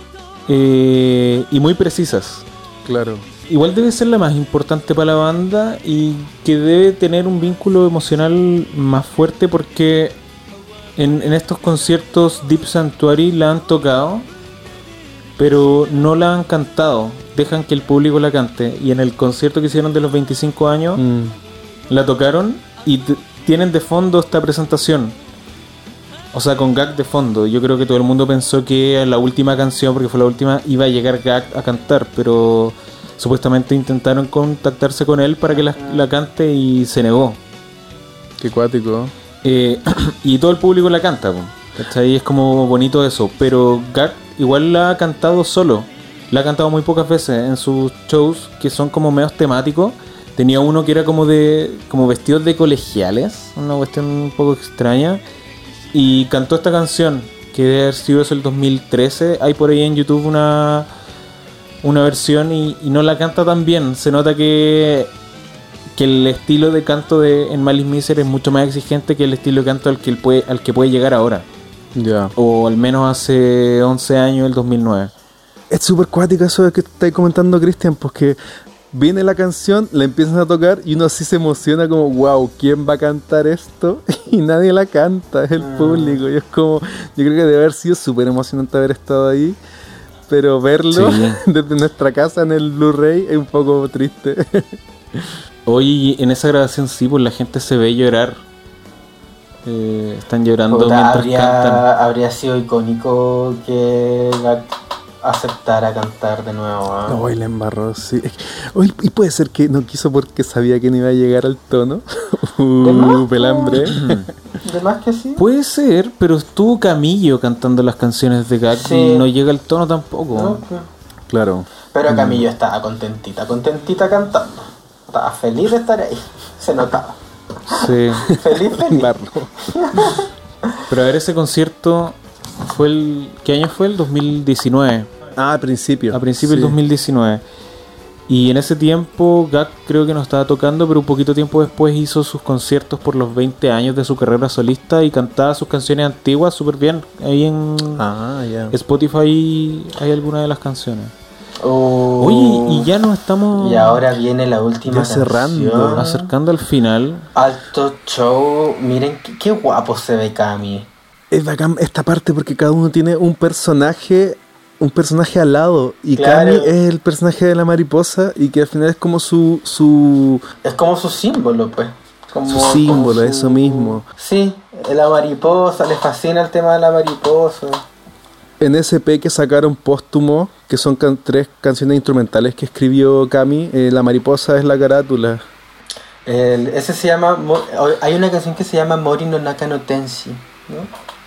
eh, y muy precisas Claro. igual debe ser la más importante para la banda y que debe tener un vínculo emocional más fuerte porque en, en estos conciertos Deep Sanctuary la han tocado, pero no la han cantado. Dejan que el público la cante. Y en el concierto que hicieron de los 25 años, Mm. la tocaron y tienen de fondo esta presentación. O sea, con Gag de fondo. Yo creo que todo el mundo pensó que la última canción, porque fue la última, iba a llegar Gag a cantar, pero supuestamente intentaron contactarse con él para que la, la cante y se negó. Qué cuático. Eh, y todo el público la canta, ¿cachai? Es como bonito eso. Pero Gag igual la ha cantado solo. La ha cantado muy pocas veces en sus shows que son como medios temáticos. Tenía uno que era como de como vestidos de colegiales, una cuestión un poco extraña. Y cantó esta canción, que debe haber sido eso el 2013. Hay por ahí en YouTube una, una versión y, y no la canta tan bien. Se nota que que el estilo de canto de en Malice Miser es mucho más exigente que el estilo de canto al que, él puede, al que puede llegar ahora. Ya. O al menos hace 11 años, el 2009. Es súper cuático eso que estáis comentando, Cristian, porque viene la canción, la empiezan a tocar y uno así se emociona como, wow, ¿quién va a cantar esto? Y nadie la canta, es el público. Y es como, yo creo que debe haber sido súper emocionante haber estado ahí, pero verlo Sí. desde nuestra casa en el Blu-ray es un poco triste. Hoy en esa grabación sí, pues la gente se ve llorar. Eh, están llorando Puta, mientras habría, cantan. habría sido icónico que Gak aceptara cantar de nuevo. ¿ah? Hoy la embarró, sí. Y puede ser que no quiso porque sabía que no iba a llegar al tono. De Uh, más, pelambre. De más que sí. Puede ser, pero estuvo Camillo cantando las canciones de Gag Sí. y no llega al tono tampoco. No, pues. Claro. Pero Camillo estaba contentita, contentita cantando. Estaba feliz de estar ahí. Se notaba. Sí. Feliz, feliz. Pero a ver, ese concierto fue el. ¿Qué año fue? El 2019. Ah, al principio. A principios Sí. del 2019. Y en ese tiempo Gak creo que no estaba tocando, pero un poquito tiempo después hizo sus conciertos por los 20 años de su carrera solista y cantaba sus canciones antiguas súper bien. Ahí en Ah, ya. Spotify hay alguna de las canciones. Oh. Oye, y ya nos estamos Y ahora viene la última Ya cerrando. canción. acercando al final. Alto show. Miren qué, qué guapo se ve Cami. Es bacán esta parte porque cada uno tiene un personaje, un personaje al lado. Y Claro. Cami es el personaje de la mariposa y que al final es como su, su Es como su símbolo, pues. Como, Su símbolo, como eso mismo. Sí, la mariposa, le fascina el tema de la mariposa. NSP que sacaron póstumo, que son can- tres canciones instrumentales que escribió Cami. eh, la mariposa es la carátula. El- ese se llama. Mo- Hay una canción que se llama Mori no Naka no Tenshi, ¿no?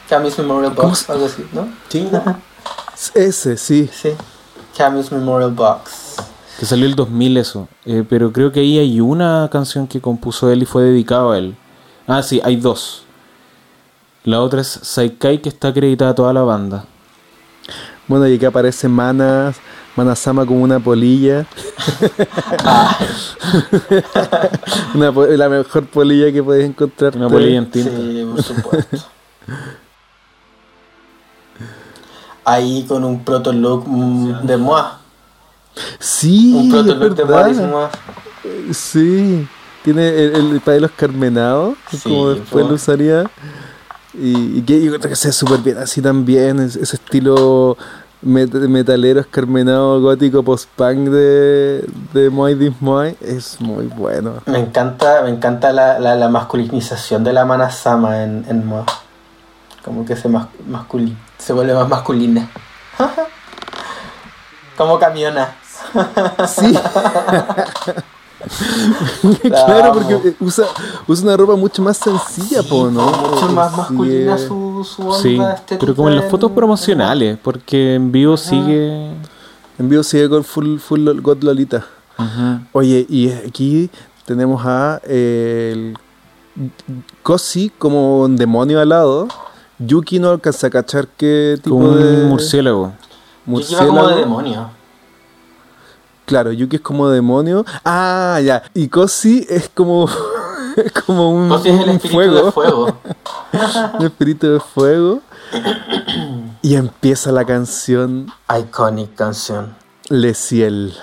Kami's Memorial ¿Cómo Box, se- algo así, ¿no? Ese, sí. Sí. Kami's Memorial Box. Que salió el 2000 eso. Eh, pero creo que ahí hay una canción que compuso él y fue dedicado a él. Ah, sí, hay dos. La otra es Saikai que está acreditada a toda la banda. Bueno, y que aparece Mana, Manasama como una polilla. Una po- la mejor polilla que podéis encontrar. Una polilla en tinta. Sí, por supuesto. Ahí con un proto look mm, de Moa. Sí, Un proto es look de Moa. Sí, tiene el, el pelo escarmenado, Sí, como después po. lo usaría. Y, y que yo creo que se ve súper bien así también, es- ese estilo met- metalero escarmenado gótico post-punk de, de Moai Dis Moai es muy bueno. Me encanta, me encanta la, la, la masculinización de la Manasama en, en Moa. Como que se, mas, masculi- se vuelve más masculina. Como camiona. Sí. claro, porque usa, usa una ropa mucho más sencilla, po, ¿no? Mucho más Sí, masculina su, su onda Sí, pero como en las fotos promocionales, porque en vivo sigue... En vivo sigue con full, full God Lolita. Oye, y aquí tenemos a eh, el Kosi como un demonio al lado. Yuki no alcanza a cachar qué tipo Como de un murciélago. Yo lleva como de murciélago. demonio. Claro, Yuki es como demonio. Ah, ya. Y Kosi es como, es como un, Kosi es el un espíritu de fuego. un espíritu de fuego. Y empieza la canción Iconic canción. Le Ciel.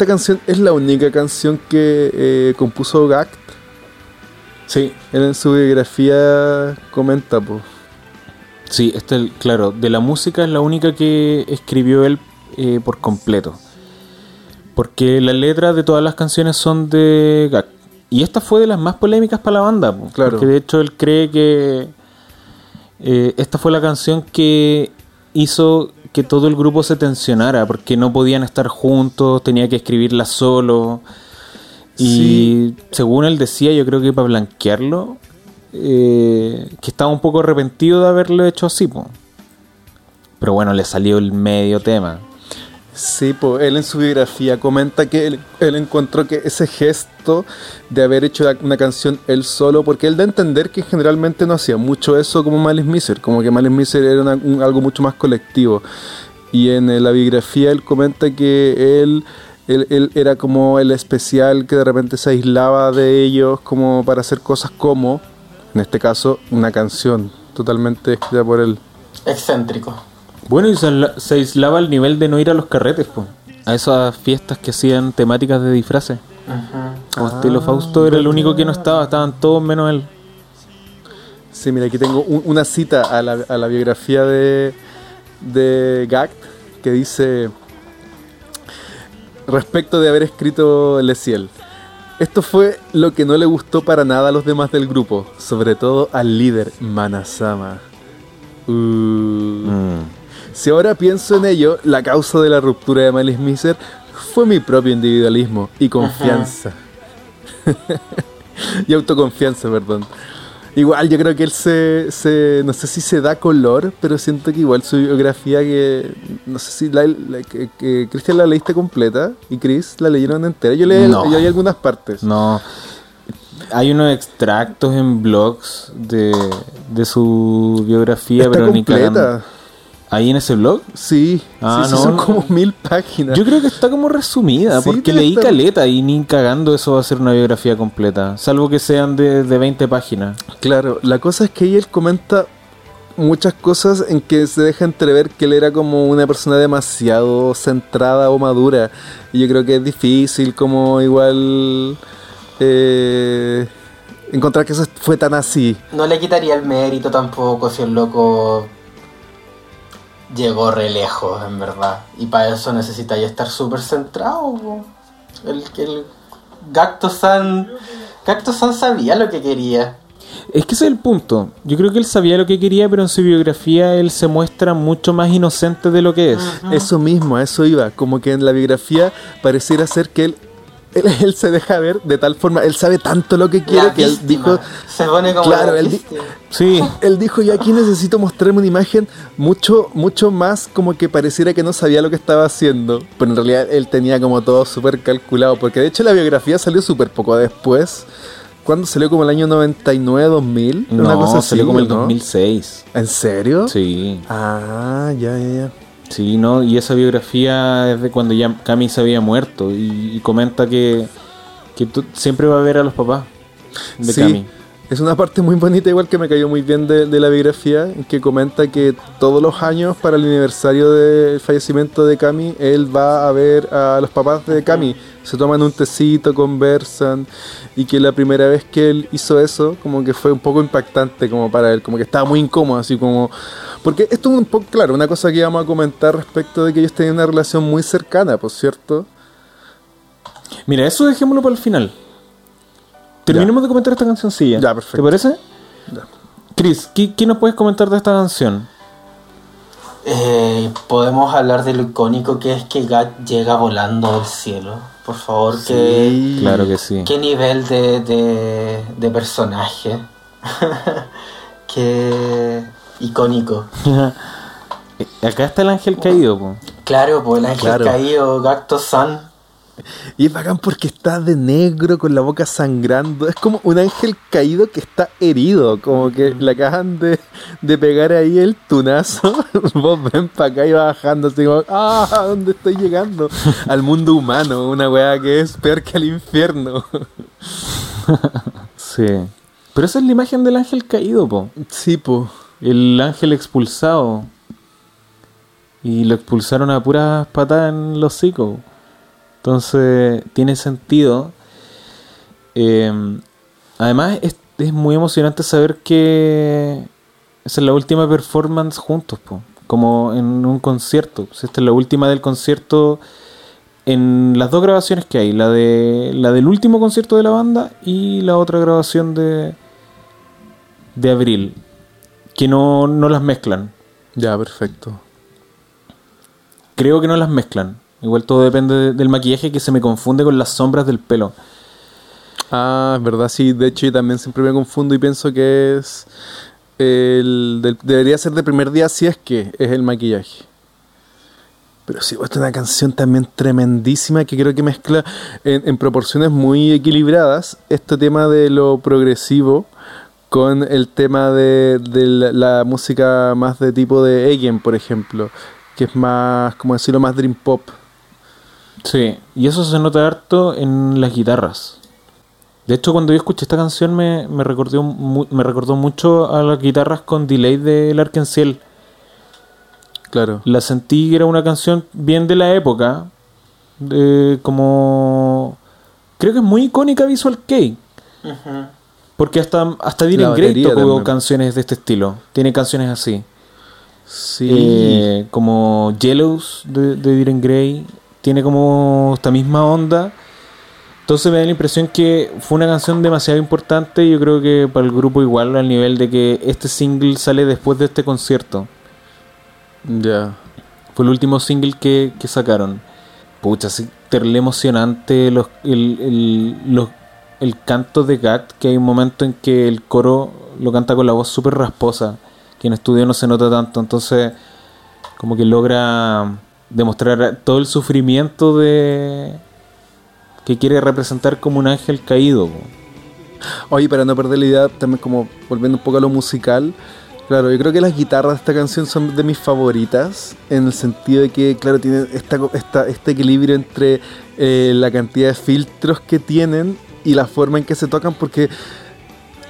Esta canción es la única canción que eh, compuso Gact. Sí, Él en su biografía comenta, pues. sí, este, claro, de la música es la única que escribió él eh, por completo. Porque las letras de todas las canciones son de Gak. Y esta fue de las más polémicas para la banda. Claro. Porque de hecho él cree que eh, esta fue la canción que hizo que todo el grupo se tensionara. Porque no podían estar juntos, tenía que escribirla solo. Y Sí. según él decía, yo creo que para blanquearlo, eh, que estaba un poco arrepentido de haberlo hecho así. po. Pero bueno, le salió el medio tema. Sí, pues él en su biografía comenta que él, encontró que ese gesto de haber hecho una canción él solo, porque él da a entender que generalmente no hacía mucho eso como Malice Miser, como que Malice Miser era algo mucho más colectivo. Y en eh, la biografía él comenta que él era como el especial que de repente se aislaba de ellos como para hacer cosas como, en este caso, una canción totalmente escrita por él. Excéntrico. Bueno, y se, aisla- se aislaba al nivel de no ir a los carretes, po. a esas fiestas que hacían temáticas de disfraces. Como estilo Fausto era el único que no estaba, estaban todos menos él. Sí, mira, aquí tengo un- una cita a la, a la biografía de, de Gact que dice respecto de haber escrito Le Ciel. Esto fue lo que no le gustó para nada a los demás del grupo, sobre todo al líder Manasama. Uh. Mm. Si ahora pienso en ello, la causa de la ruptura de Malice Miser fue mi propio individualismo y confianza. y autoconfianza, perdón. Igual yo creo que él se, se- no sé si se da color, pero siento que igual su biografía que no sé si la, la- que, que Cristian la leíste completa y Chris la leyeron entera. Yo leí, No. yo leí algunas partes. No. Hay unos extractos en blogs de, de su biografía, Está pero completa. ¿Ahí en ese blog? Sí, Ah, sí, sí, no, son no. como mil páginas. Yo creo que está como resumida, Sí, porque leí estar- caleta y ni cagando eso va a ser una biografía completa. Salvo que sean de, de 20 páginas. Claro, la cosa es que ahí él comenta muchas cosas en que se deja entrever que él era como una persona demasiado centrada o madura. Y yo creo que es difícil como igual eh, encontrar que eso fue tan así. No le quitaría el mérito tampoco si el loco llegó re lejos, en verdad. Y para eso necesitaría estar súper centrado. po. El que el Gacto-san... Gacto-san sabía lo que quería. Es que ese es el punto. Yo creo que él sabía lo que quería, pero en su biografía él se muestra mucho más inocente de lo que es. Eso mismo, a eso iba. Como que en la biografía pareciera ser que él, él, él se deja ver de tal forma, él sabe tanto lo que quiere La que él dijo... Se pone como Claro, la él di-. Sí, Él dijo, yo aquí necesito mostrarme una imagen mucho, mucho más como que pareciera que no sabía lo que estaba haciendo. Pero en realidad él tenía como todo súper calculado. Porque de hecho la biografía salió súper poco después. ¿Cuándo salió? Como el año 99, 2000. una no, cosa así, salió como el ¿no? 2006. ¿En serio? Sí, Ah, ya, ya, ya. Sí, no, y esa biografía es de cuando ya Cami se había muerto y, y comenta que, que tú- siempre va a ver a los papás de Sí. Cami. Es una parte muy bonita, igual que me cayó muy bien de, la biografía, que comenta que todos los años, para el aniversario del fallecimiento de Cami, él va a ver a los papás de Cami. Se toman un tecito, conversan, y que la primera vez que él hizo eso, como que fue un poco impactante como para él, como que estaba muy incómodo, así como... Porque esto es un poco, claro, una cosa que íbamos a comentar respecto de que ellos tenían una relación muy cercana, por cierto. Mira, eso dejémoslo para el final. Terminemos de comentar esta cancioncilla. Ya, perfecto. ¿Te parece? Ya. Chris, ¿qué, qué nos puedes comentar de esta canción? Eh, podemos hablar de lo icónico que es que Gat llega volando del cielo. Por favor, que Sí. Claro que sí. qué nivel de, de, de personaje. qué icónico. Acá está el ángel caído, po. Claro, pues el ángel Claro. caído, Gacto San. Y es bacán porque está de negro con la boca sangrando. Es como un ángel caído que está herido. Como que le acaban de, de pegar ahí el tunazo. Vos ven para acá y va bajando así como, ah, ¿a dónde estoy llegando? Al mundo humano, una weá que es peor que al infierno. Sí. Pero esa es la imagen del ángel caído, po. Sí, po. El ángel expulsado. Y lo expulsaron a puras patadas en los hocico. Entonces, tiene sentido. Eh, además, es, es muy emocionante saber que esa es la última performance juntos, po. como en un concierto. Esta es la última del concierto en las dos grabaciones que hay, la de la del último concierto de la banda y la otra grabación de de abril, que no, no las mezclan. Ya, perfecto. Creo que no las mezclan. Igual todo depende de- del maquillaje que se me confunde con las sombras del pelo. Ah, es verdad, sí. De hecho, yo también siempre me confundo y pienso que es. El debería ser de primer día si es que es el maquillaje. Pero sí, esta es una canción también tremendísima que creo que mezcla en, en proporciones muy equilibradas este tema de lo progresivo con el tema de, de la, la música más de tipo de Egen, por ejemplo, que es más, como decirlo, más dream pop. Sí, y eso se nota harto en las guitarras. De hecho, cuando yo escuché esta canción me, me, recordó, me recordó mucho a las guitarras con delay del Arkenciel. Claro. La sentí que era una canción bien de la época. de- como. Creo que es muy icónica Visual Kei. Porque hasta, hasta La Dylan Gray batería tocó canciones de este estilo. Tiene canciones así. Sí. Eh, como Yellows de, de Dylan Gray. Tiene como esta misma onda. Entonces me da la impresión que fue una canción demasiado importante. Yo creo que para el grupo igual al nivel de que este single sale después de este concierto. Ya. Fue el último single que, que sacaron. Pucha, así terrible emocionante los, el, el, los- el canto de Gat, que hay un momento en que el coro lo canta con la voz súper rasposa, que en estudio no se nota tanto, entonces como que logra demostrar todo el sufrimiento de que quiere representar como un ángel caído. Oye, para no perder la idea, también como volviendo un poco a lo musical, claro, yo creo que las guitarras de esta canción son de mis favoritas, en el sentido de que, claro, tienen esta, esta, este equilibrio entre eh, la cantidad de filtros que tienen y la forma en que se tocan, porque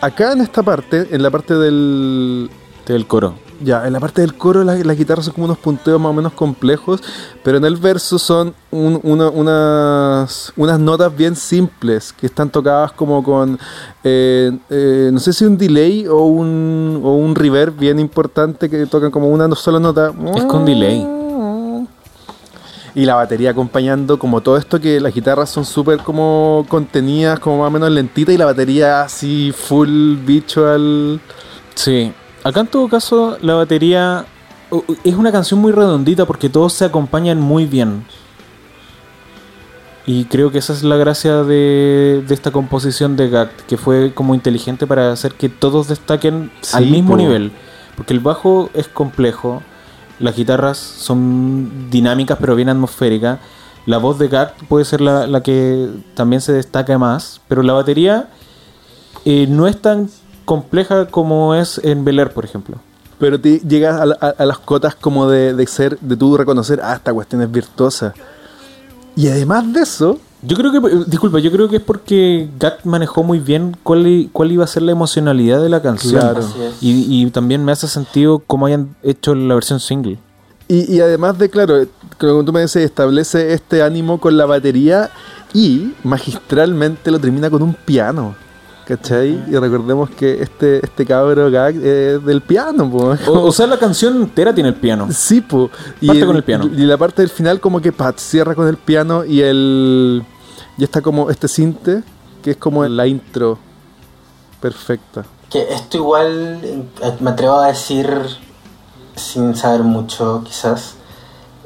acá en esta parte, en la parte del, Este es el coro. Ya, en la parte del coro la- las guitarras son como unos punteos más o menos complejos, pero en el verso son un- una- unas, unas notas bien simples que están tocadas como con, eh, eh, no sé si un delay o un, o un reverb bien importante que tocan como una sola nota. Es con delay. Y la batería acompañando como todo esto que las guitarras son súper como contenidas, como más o menos lentitas y la batería así full bicho al... Sí, acá en todo caso la batería es una canción muy redondita porque todos se acompañan muy bien. Y creo que esa es la gracia de, de esta composición de Gact, que fue como inteligente para hacer que todos destaquen Sí, al mismo po. nivel. Porque el bajo es complejo, las guitarras son dinámicas pero bien atmosféricas. La voz de Gact puede ser la, la que también se destaca más, pero la batería eh, no es tan compleja como es en Bel Air, por ejemplo. Pero te llegas a, la- a- a las cotas como de, de ser, de tú reconocer, ah, esta cuestión es virtuosa. Y además de eso, Yo creo que, eh, disculpa, yo creo que es porque Gak manejó muy bien cuál, cuál iba a ser la emocionalidad de la canción. Claro. Y, y también me hace sentido cómo hayan hecho la versión single. Y, y además de, claro, como tú me dices, establece este ánimo con la batería y magistralmente lo termina con un piano. ¿Cachai? Y recordemos que este, este cabro gag es del piano, po. O, o sea, la canción entera tiene el piano. Sí, po. Y Parte con el piano. Y la parte del final como que pat, cierra con el piano y el... Y está como este cinte, que es como la intro perfecta. Que esto igual eh, me atrevo a decir, sin saber mucho quizás,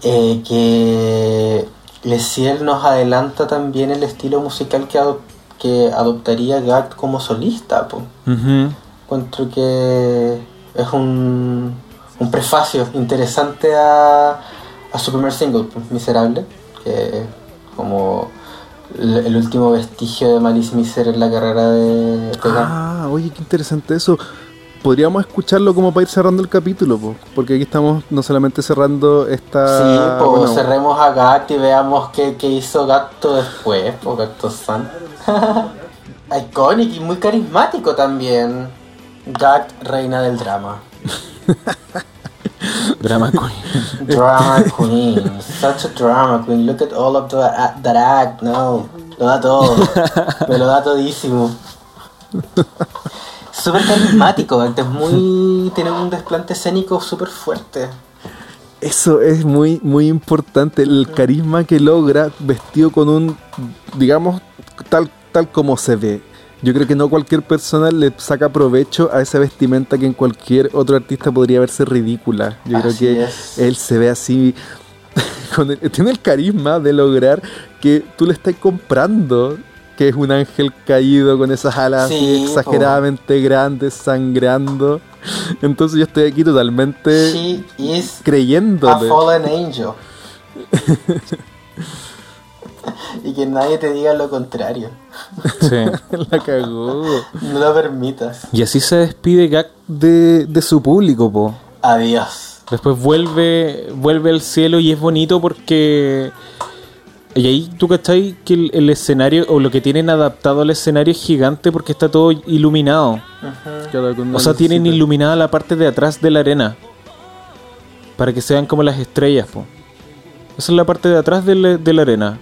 eh, que Leciel nos adelanta también el estilo musical que, ado- que adoptaría Gat como solista. po. Ujú. Encuentro que es un, un prefacio interesante a, a su primer single, Miserable, que es como el, último vestigio de Malice Miser en la carrera de, de. Ah, oye, qué interesante eso. Podríamos escucharlo como para ir cerrando el capítulo, po, porque aquí estamos no solamente cerrando esta... Sí, pues bueno, cerremos a Gat y veamos qué, qué hizo Gacto después, pues Gacto San. Iconic y muy carismático también. Gat, reina del drama. Drama Queen. Drama queen, such a drama queen. Look at all of the, uh, that act. No, lo da todo. Me lo da todísimo. Súper carismático, Gat, es muy. tiene un desplante escénico súper fuerte. Eso es muy, muy importante, el carisma que logra vestido con un, digamos, tal, tal como se ve. Yo creo que no cualquier persona le saca provecho a esa vestimenta que en cualquier otro artista podría verse ridícula. Yo creo que es. él se ve así, con el- tiene el carisma de lograr que tú le estés comprando que es un ángel caído con esas alas así Sí, po. exageradamente grandes, sangrando. Entonces yo estoy aquí totalmente She is creyendo a fallen angel. y que nadie te diga lo contrario. Sí. la cagó. No lo permitas. Y así se despide Gak de, de su público, po. Adiós. Después vuelve, vuelve al cielo y es bonito porque... Y ahí tú cachai que el, el escenario, o lo que tienen adaptado al escenario es gigante porque está todo iluminado. Con O sea, tienen iluminada la parte de atrás de la arena. Para que se vean como las estrellas, po. Esa es la parte de atrás de la, de la arena.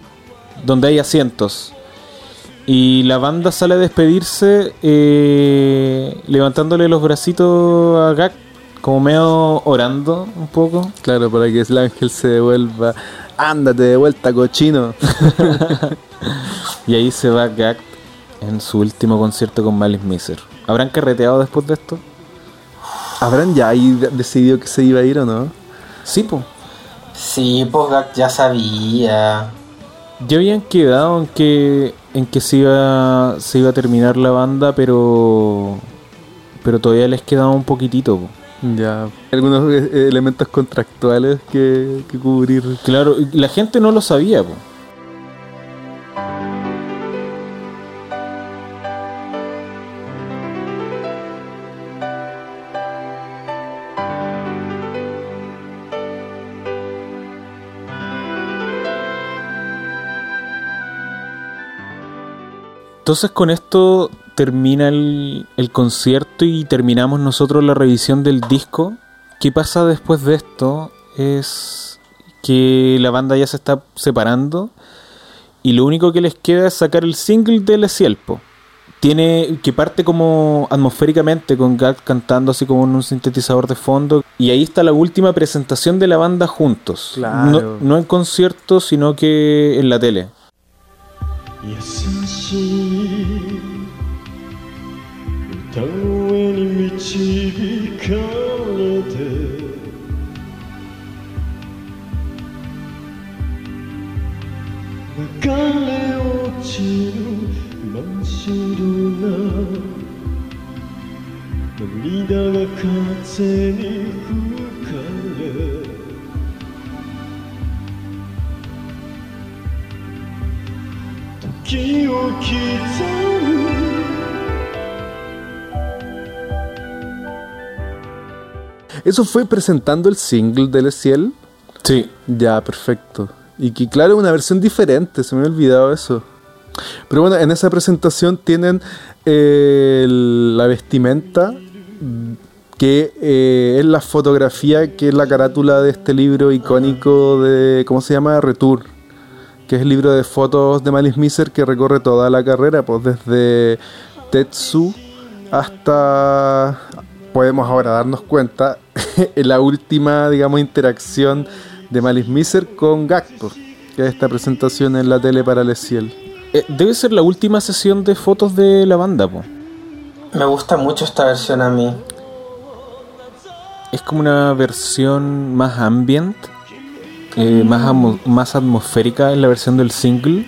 Donde hay asientos. Y la banda sale a despedirse eh, levantándole los bracitos a Gak. Como medio orando un poco. Claro, para que el ángel se devuelva. Ándate de vuelta, cochino. Y ahí se va Gak en su último concierto con Malice Miser. ¿Habrán carreteado después de esto? ¿Habrán ya ahí de- decidido que se iba a ir o no? Sí, po. Sí, pues Gak ya sabía. Ya habían quedado en que en que se iba se iba a terminar la banda, pero pero todavía les quedaba un poquitito. po. Ya. Algunos eh, elementos contractuales que, cubrir. Claro, la gente no lo sabía. po. Entonces con esto termina el, el concierto y terminamos nosotros la revisión del disco. ¿Qué pasa después de esto? Es que la banda ya se está separando y lo único que les queda es sacar el single de Le Cielpo. Tiene que parte como atmosféricamente con Gat cantando así como en un sintetizador de fondo y ahí está la última presentación de la banda juntos. Claro. No, no en concierto, sino que en la tele. 優しい歌声に導かれて。流れ落ちる真っ白な涙が風に吹かれ。時を刻む Eso fue presentando el single de Le Ciel. Sí. Ya, perfecto. Y que claro, una versión diferente, se me había olvidado eso. Pero bueno, en esa presentación tienen eh, la vestimenta que eh, es la fotografía que es la carátula de este libro icónico de, ¿cómo se llama? Retour, que es el libro de fotos de Malice Miser que recorre toda la carrera, pues desde Tetsu hasta, podemos ahora darnos cuenta, en la última, digamos, interacción de Malice Miser con Gacto, que es esta presentación en la tele para Leciel. Eh, debe ser la última sesión de fotos de la banda, po. Me gusta mucho esta versión a mí. Es como una versión más ambient, eh, más, amo- más atmosférica en la versión del single.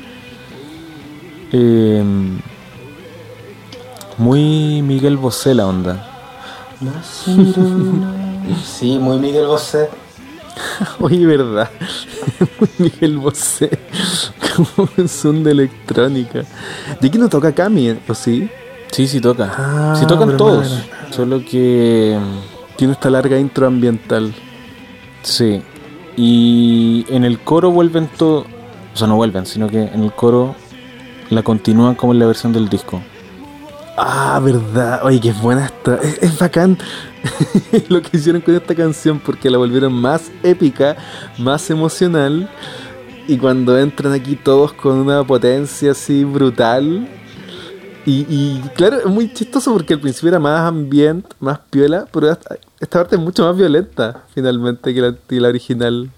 Eh, muy Miguel Bosé la onda. Sí, muy Miguel Bosé. Oye, ¿verdad? Miguel Bosé, como un son de electrónica. ¿Y aquí no toca Cami, o sí? Sí, sí toca. Ah, sí tocan todos. Solo que... Tiene esta larga intro ambiental. Sí. Y en el coro vuelven todo... O sea, no vuelven, sino que en el coro la continúan como en la versión del disco. Ah, verdad. Oye, qué buena esta. Es, es bacán lo que hicieron con esta canción porque la volvieron más épica, más emocional. Y cuando entran aquí todos con una potencia así brutal. Y, claro, es muy chistoso porque al principio era más ambient, más piola, pero esta, esta parte es mucho más violenta finalmente que la, que la original.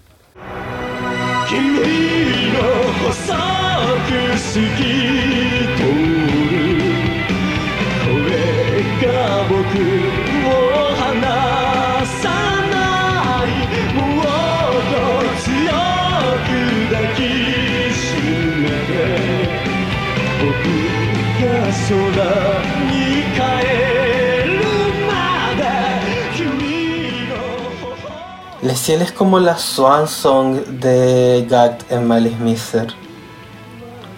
頬 Le Ciel es como la swan song de Gact en Malice Miser.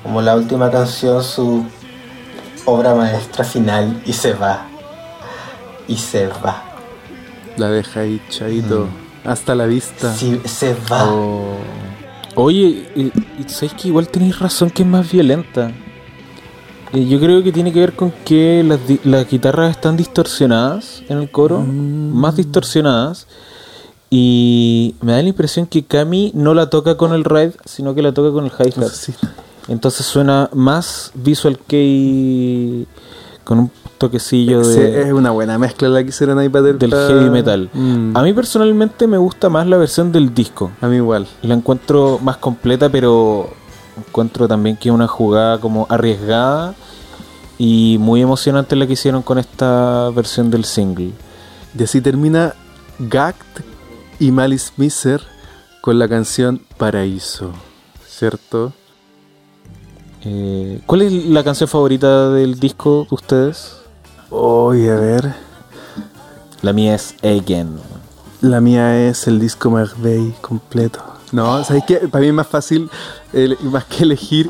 Como la última canción, su obra maestra final y se va. Y se va. La deja ahí, chaito. Hasta la vista. Sí, se va. Oh. Oye, ¿sabes que igual tenéis razón que es más violenta? Eh, yo creo que tiene que ver con que las, guitarras están distorsionadas en el coro, más distorsionadas. Y me da la impresión que Cami no la toca con el ride, sino que la toca con el hi-hat. Sí. Entonces suena más Visual Kei con un toquecillo Sí, de, es una buena mezcla la que hicieron ahí para del heavy metal. Mm. A mí personalmente me gusta más la versión del disco. A mí igual. La encuentro más completa, pero encuentro también que es una jugada como arriesgada y muy emocionante la que hicieron con esta versión del single. Y así termina Gact y Malice Miser con la canción Paraíso. ¿Cierto? Eh, ¿Cuál es la canción favorita del disco de ustedes? Oye, a ver. La mía es Again. La mía es el disco McVeigh completo. No, ¿sabes qué? Para mí es más fácil, más que elegir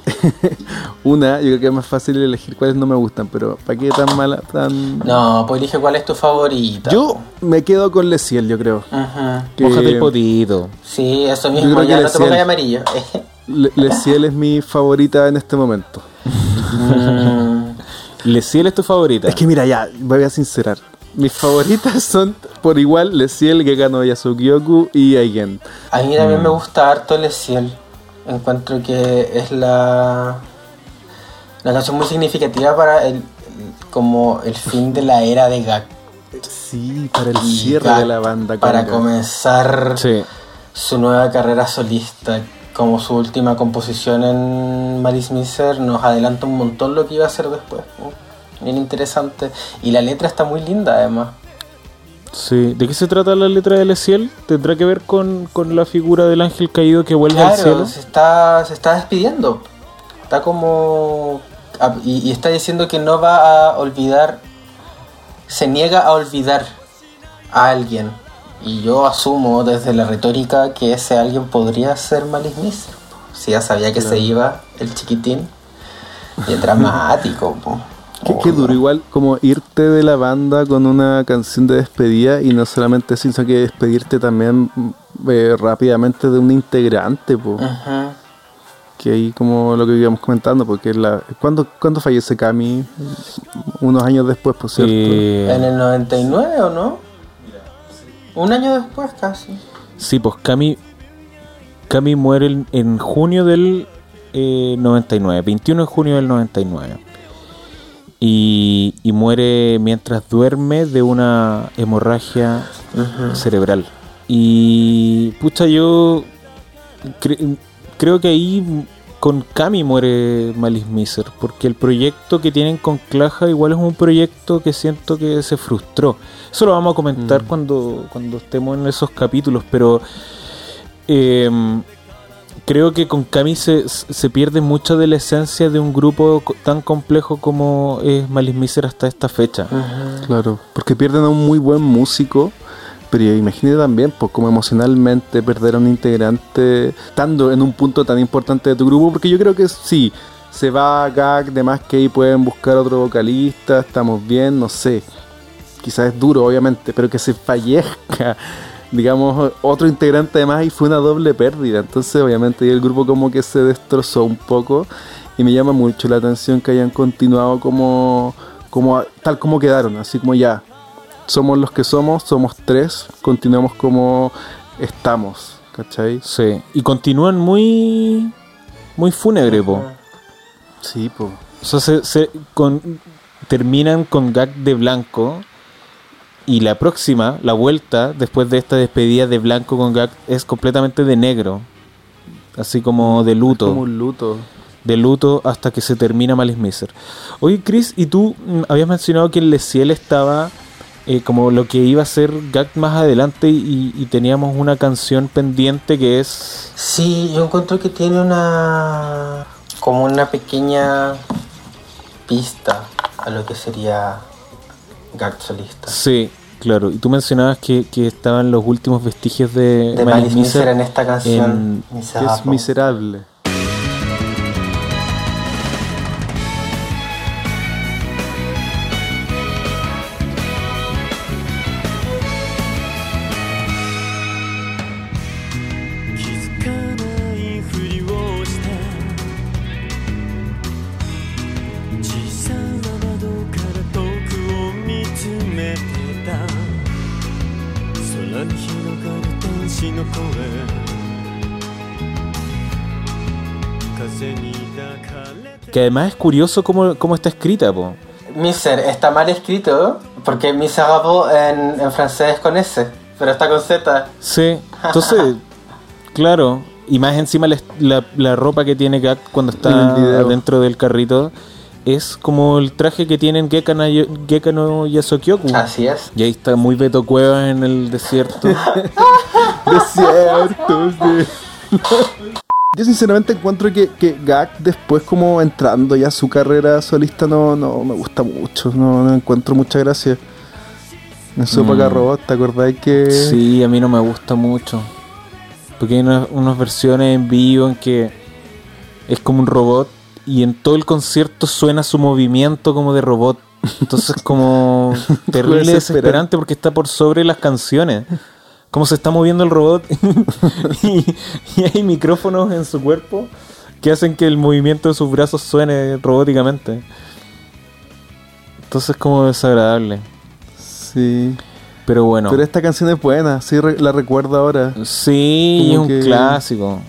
una, yo creo que es más fácil elegir cuáles no me gustan, pero ¿para qué tan mala? Tan... No, pues elige cuál es tu favorita. Yo me quedo con Leciel, yo creo. Ujú. Que Mójate el potito. Sí, eso Yo mismo, creo que ya le no te pongas Ciel. amarillo. Le- Leciel es mi favorita en este momento. Mm, Leciel es tu favorita. Es que mira, ya, voy a sincerar. Mis favoritas son por igual Leciel, Gekano Yasukyoku y Aigen. A mí también me gusta harto Le Ciel. Encuentro que es la, la canción muy significativa para el, como el fin de la era de Gak. Sí, para el Y cierre Gak, de la banda. Para comenzar Sí. su nueva carrera solista. Como su última composición en Maris Miser nos adelanta un montón lo que iba a hacer después. ¿no? Bien interesante. Y la letra está muy linda además. Sí. ¿De qué se trata la letra de Leciel? ¿Tendrá que ver con, con la figura del ángel caído que vuelve al Claro, cielo? se está, se está despidiendo. Está como... a- Y, y está diciendo que no va a olvidar... Se niega a olvidar a alguien. Y yo asumo desde la retórica que ese alguien podría ser Malice Miser. Si ya sabía que se iba el chiquitín. Y es dramático. po. Qué, qué duro, igual como irte de la banda con una canción de despedida y no solamente eso, sino que despedirte también mm, eh, rápidamente de un integrante, po. Ujú. Que ahí como lo que íbamos comentando, porque la, ¿cuándo, ¿cuándo fallece Cami? Unos años después, por cierto. Eh, ¿En el 99 o no? Un año después casi. Sí, pues Cami, Cami muere en, en junio del eh, 99, 21 de junio del 99. Y, y muere mientras duerme de una hemorragia cerebral. Y pucha, yo cre- creo que ahí con Cami muere Malice Miser, porque el proyecto que tienen con Claja igual es un proyecto que siento que se frustró. Eso lo vamos a comentar Mm. cuando, cuando estemos en esos capítulos, pero em, creo que con Cami se, se pierde mucho de la esencia de un grupo tan complejo como es Malice Miser hasta esta fecha. Claro, porque pierden a un muy buen músico, pero imagínate también, pues como emocionalmente perder a un integrante estando en un punto tan importante de tu grupo, porque yo creo que sí, se va Gag, de más que ahí pueden buscar otro vocalista, estamos bien, no sé, quizás es duro obviamente, pero que se fallezca, digamos, otro integrante además y fue una doble pérdida, entonces obviamente el grupo como que se destrozó un poco y me llama mucho la atención que hayan continuado como, como tal como quedaron, así como ya, somos los que somos, somos tres, continuamos como estamos, ¿cachai? Sí, y continúan muy muy fúnebre, po. Sí, pues. O sea, se, se- con, terminan con gag de blanco. Y la próxima, la vuelta, después de esta despedida de blanco con gag, es completamente de negro. Así como de luto. Como un luto. De luto hasta que se termina Malice Miser. Oye, Chris, y tú mm, habías mencionado que el Leciel estaba eh, como lo que iba a ser gag más adelante y, y teníamos una canción pendiente que es. Sí, yo encuentro que tiene una. como una pequeña pista a lo que sería Gag solista. Sí, claro. Y tú mencionabas que, que estaban los últimos vestigios de, De Miser en esta canción. en- Que es miserable. Que además es curioso cómo, cómo está escrita, po. Miser está mal escrito porque miserable en, en francés es con S, pero está con Z. Sí, entonces, claro. Y más encima la, la- la ropa que tiene Gak cuando está dentro del carrito es como el traje que tienen Gekano, Gekano Yasokyoku. Así es. Y ahí está muy Beto Cuevas en el desierto. Desiertos de... Yo sinceramente encuentro que, que Gak después como entrando ya a su carrera solista no, no me gusta mucho, no, no encuentro mucha gracia. En Sopa Mm. Robot, ¿te acordáis que...? Sí, a mí no me gusta mucho. Porque hay unas, unas versiones en vivo en que es como un robot y en todo el concierto suena su movimiento como de robot. Entonces como terrible desesperante. desesperante porque está por sobre las canciones. Cómo se está moviendo el robot y, y hay micrófonos en su cuerpo que hacen que el movimiento de sus brazos suene robóticamente. Entonces como desagradable. Sí. Pero bueno. Pero esta canción es buena, sí re- la recuerdo ahora. Sí, es un que- clásico.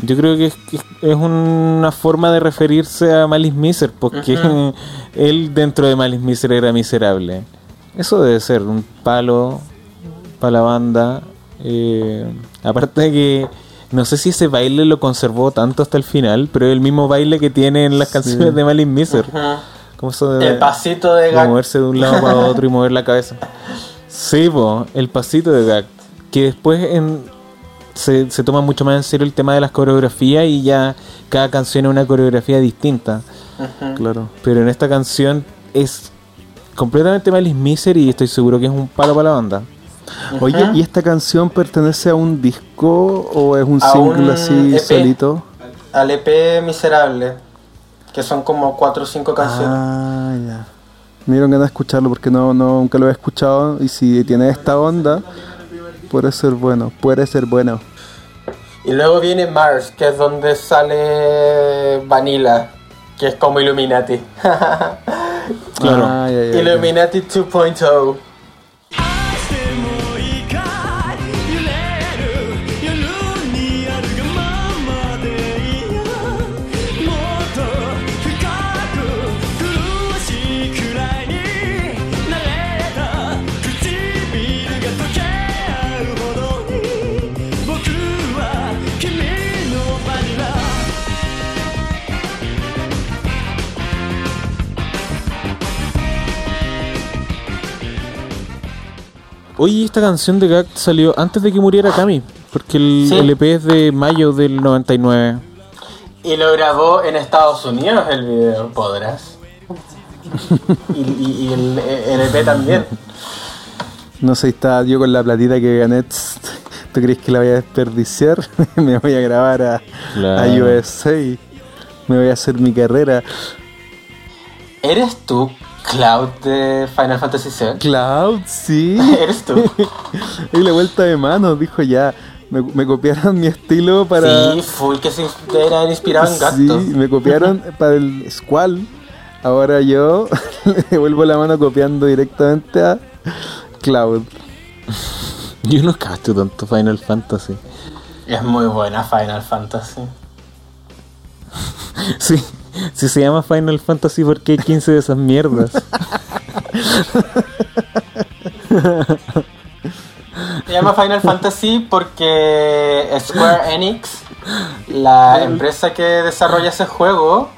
Yo creo que es, que es una forma de referirse a Malice Miser, porque él dentro de Malice Miser era miserable. Eso debe ser un palo para la banda. Eh, aparte de que no sé si ese baile lo conservó tanto hasta el final, pero es el mismo baile que tiene en las Sí. canciones de Malice Miser. Como eso de, El pasito de de Gag. moverse de un lado para otro y mover la cabeza. Sí, po, el pasito de Gag. Que después en, se, se toma mucho más en serio el tema de las coreografías y ya cada canción es una coreografía distinta. Ujú. Claro. Pero en esta canción es completamente Malice Miser y estoy seguro que es un palo para la banda. Oye. ¿y esta canción pertenece a un disco o es un A single un así EP. solito? Al EP Miserable, que son como 4 o 5 canciones. Ah, ya. Me dieron ganas de escucharlo porque no, no, nunca lo he escuchado y si tiene esta onda, puede ser bueno, puede ser bueno. Y luego viene Mars, que es donde sale Vanilla, que es como Illuminati. Claro. Ah, ya, ya, ya. Illuminati 2.0. Oye, esta canción de Gact salió antes de que muriera Cami. Porque el, Sí. el EP es de mayo del 99. Y lo grabó en Estados Unidos el video, podrás. y, y- y el, el EP también. No sé, estaba yo con la platita que gané. ¿Tú crees que la voy a desperdiciar? me voy a grabar a, a Claro. USA. Me voy a hacer mi carrera. ¿Eres tú Cloud de Final Fantasy VII? Cloud, sí. ¿Eres tú? y la vuelta de mano, dijo ya. Me, me copiaron mi estilo para. Sí, full que se era inspirado en Sí, Gactos. me copiaron para el Squall. Ahora yo le devuelvo la mano copiando directamente a Cloud. Yo no cacho tanto Final Fantasy. Es muy buena Final Fantasy. Sí, si se llama Final Fantasy porque hay 15 de esas mierdas. Se llama Final Fantasy porque Square Enix, la empresa que desarrolla ese juego,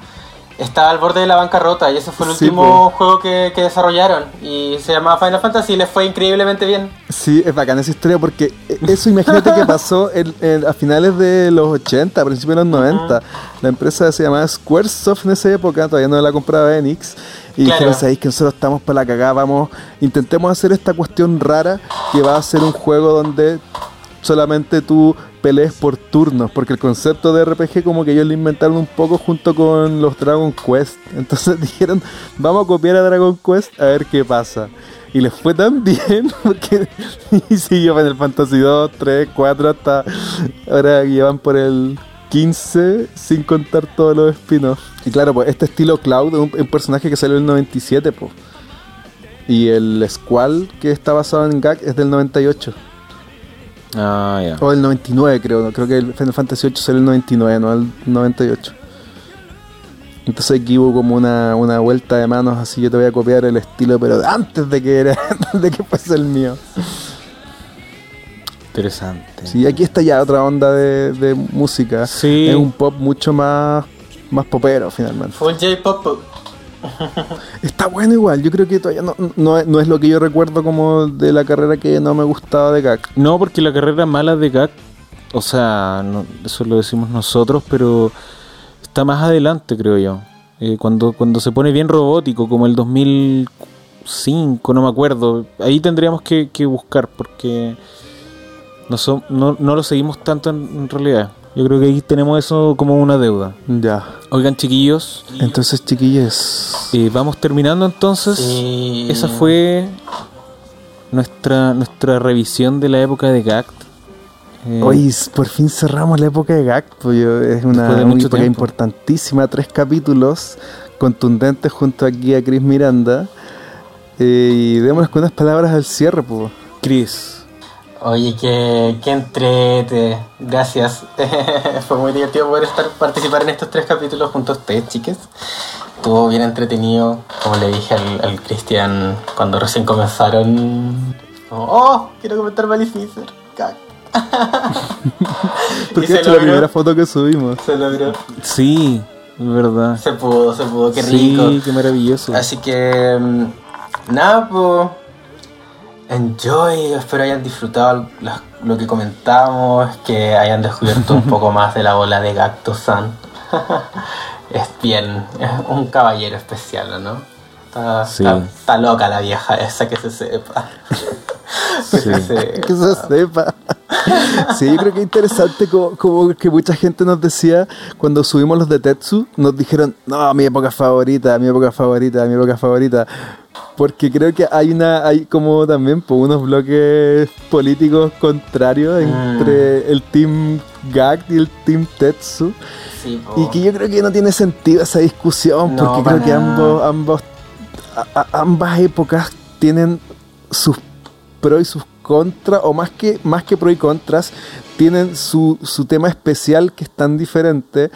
está al borde de la bancarrota y ese fue el Sí, último juego que, que desarrollaron y se llama Final Fantasy y les fue increíblemente bien. Sí, es bacana esa historia porque eso imagínate que pasó en- en- a finales de los 80, a principios de los 90. La empresa se llamaba Squaresoft en esa época, todavía no la compraba Enix. Y Claro. dijeron, sabéis que nosotros estamos para la cagada, vamos, intentemos hacer esta cuestión rara que va a ser un juego donde solamente tú pelees por turnos, porque el concepto de RPG como que ellos lo inventaron un poco junto con los Dragon Quest. Entonces dijeron, vamos a copiar a Dragon Quest a ver qué pasa. Y les fue tan bien, porque y siguió Final Fantasy 2, 3, 4, hasta ahora llevan por el 15, sin contar todos los spin-offs. Y claro, pues este estilo Cloud es un, un personaje que salió en el 97, pues. Y el Squall, que está basado en Gag, es del 98. Ah, ya. O el 99 creo, ¿no? creo que el Final Fantasy 8 salió el 99, no el 98. Entonces aquí hubo como una, una vuelta de manos así, yo te voy a copiar el estilo, pero antes de que era, antes de que fuese el mío. Interesante. Sí, aquí está ya otra onda de, de música. Sí. Es un pop mucho más, más popero finalmente. Full J-Pop. Está bueno igual, yo creo que todavía no, no, es- no es lo que yo recuerdo como de la carrera que no me gustaba de Gag. No, porque la carrera mala de Gak, o sea, no- eso lo decimos nosotros, pero está más adelante, creo yo. Eh, cuando, cuando se pone bien robótico, como el 2005, no me acuerdo, ahí tendríamos que, que buscar, porque no, son- no, no lo seguimos tanto en, en realidad. Yo creo que ahí tenemos eso como una deuda. Ya. Oigan, chiquillos, Entonces, chiquillos. eh, vamos terminando entonces. Sí. Esa fue nuestra, nuestra revisión de la época de Gact. Eh, Hoy por fin cerramos la época de Gag, pues yo- es una, de época tiempo. importantísima, tres capítulos contundentes junto aquí a Chris Miranda. Eh, y démonos con unas palabras al cierre, pues. Chris, Oye, que, que entrete. Gracias. Fue muy divertido poder estar participar en estos tres capítulos junto a ustedes, chiques. Estuvo bien entretenido. Como le dije al, al Cristian cuando recién comenzaron. como, oh, quiero comentar Maleficer. Cac. Porque es la primera foto que subimos. Se logró. sí, es verdad. Se pudo, se pudo, qué rico. Sí, qué maravilloso. Así que mm, nada, pues enjoy, espero hayan disfrutado las- lo que comentamos, que hayan descubierto un poco más de la bola de Gacto-san. es bien, es un caballero especial, ¿no? Está, Sí. está- está loca la vieja esa que se sepa. que Sí. se sepa. Que se sepa. Sí, yo creo que es interesante como, como que mucha gente nos decía cuando subimos los de Tetsu, nos dijeron, no, mi época favorita, mi época favorita, mi época favorita. Porque creo que hay una, hay como también pues, unos bloques políticos contrarios Mm. entre el team Gag y el team Tetsu. Sí. Y que yo creo que no tiene sentido esa discusión, No, porque creo que ambos, ambos, a- ambas épocas tienen sus pros y sus contras, o más que, más que pros y contras, tienen su, su tema especial que es tan diferente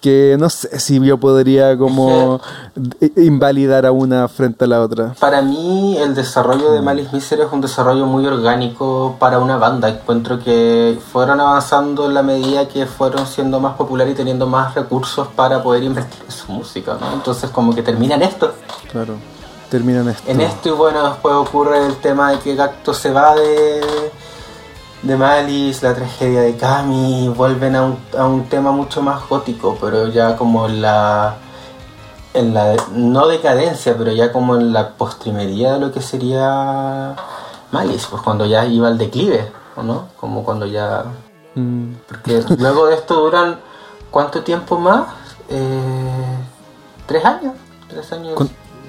que no sé si yo podría como invalidar a una frente a la otra. Para mí el desarrollo de Malice Miser es un desarrollo muy orgánico para una banda. Encuentro que fueron avanzando en la medida que fueron siendo más populares y teniendo más recursos para poder invertir en su música, ¿no? Entonces como que termina en esto. Claro, terminan esto. En esto y bueno, después ocurre el tema de que Gacto se va de, de Malice, la tragedia de Kami, y vuelven a un, a un tema mucho más gótico, pero ya como en la, en la, no decadencia, pero ya como en la postrimería de lo que sería Malice, pues cuando ya iba al declive, ¿o no? Como cuando ya... Mm, Porque luego de esto duran, ¿cuánto tiempo más? Eh, ¿Tres años? ¿Tres años?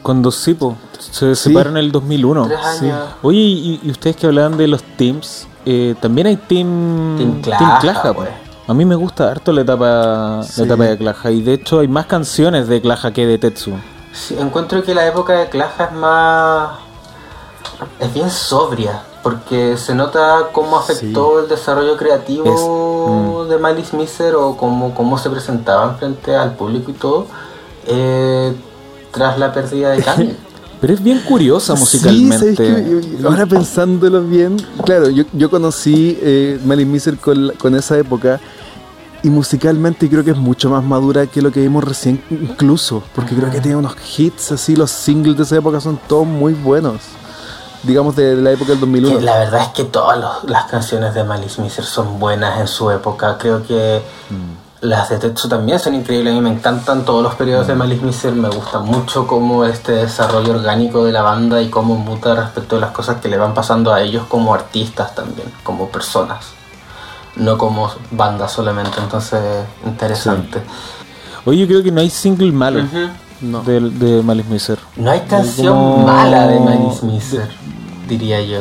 Cuando sí, po, se Sí. separan en el 2001. Tres sí. años. Oye, y, y ustedes que hablaban de los teams, eh, también hay team, Team Claja, pues. A mí me gusta harto la etapa, Sí. la etapa de Claja. Y de hecho hay más canciones de Claja que de Tetsu. Sí, encuentro que la época de Claja es más. es bien sobria, porque se nota cómo afectó el desarrollo creativo mm. de Malice Miser o cómo, cómo se presentaban frente al público y todo, eh, tras la pérdida de Kami. Pero es bien curiosa Sí, musicalmente. ¿sabes qué? Ahora pensándolo bien, claro, yo, yo conocí eh, Malice Miser con, esa época y musicalmente creo que es mucho más madura que lo que vimos recién incluso, porque creo que tiene unos hits así, los singles de esa época son todos muy buenos, digamos de, la época del Que 2001. la verdad es que todas los- las canciones de Malice Miser son buenas en su época. Creo que las de Tetsu también son increíbles. A mí me encantan todos los periodos de Malice Miser. Me gusta mucho cómo este desarrollo orgánico de la banda y cómo muta respecto a las cosas que le van pasando a ellos como artistas también, como personas. No como banda solamente. Entonces, interesante. Oye, yo creo que no hay single malo. No. de, de Malice Miser. No hay canción como- mala de Malice Miser, diría yo.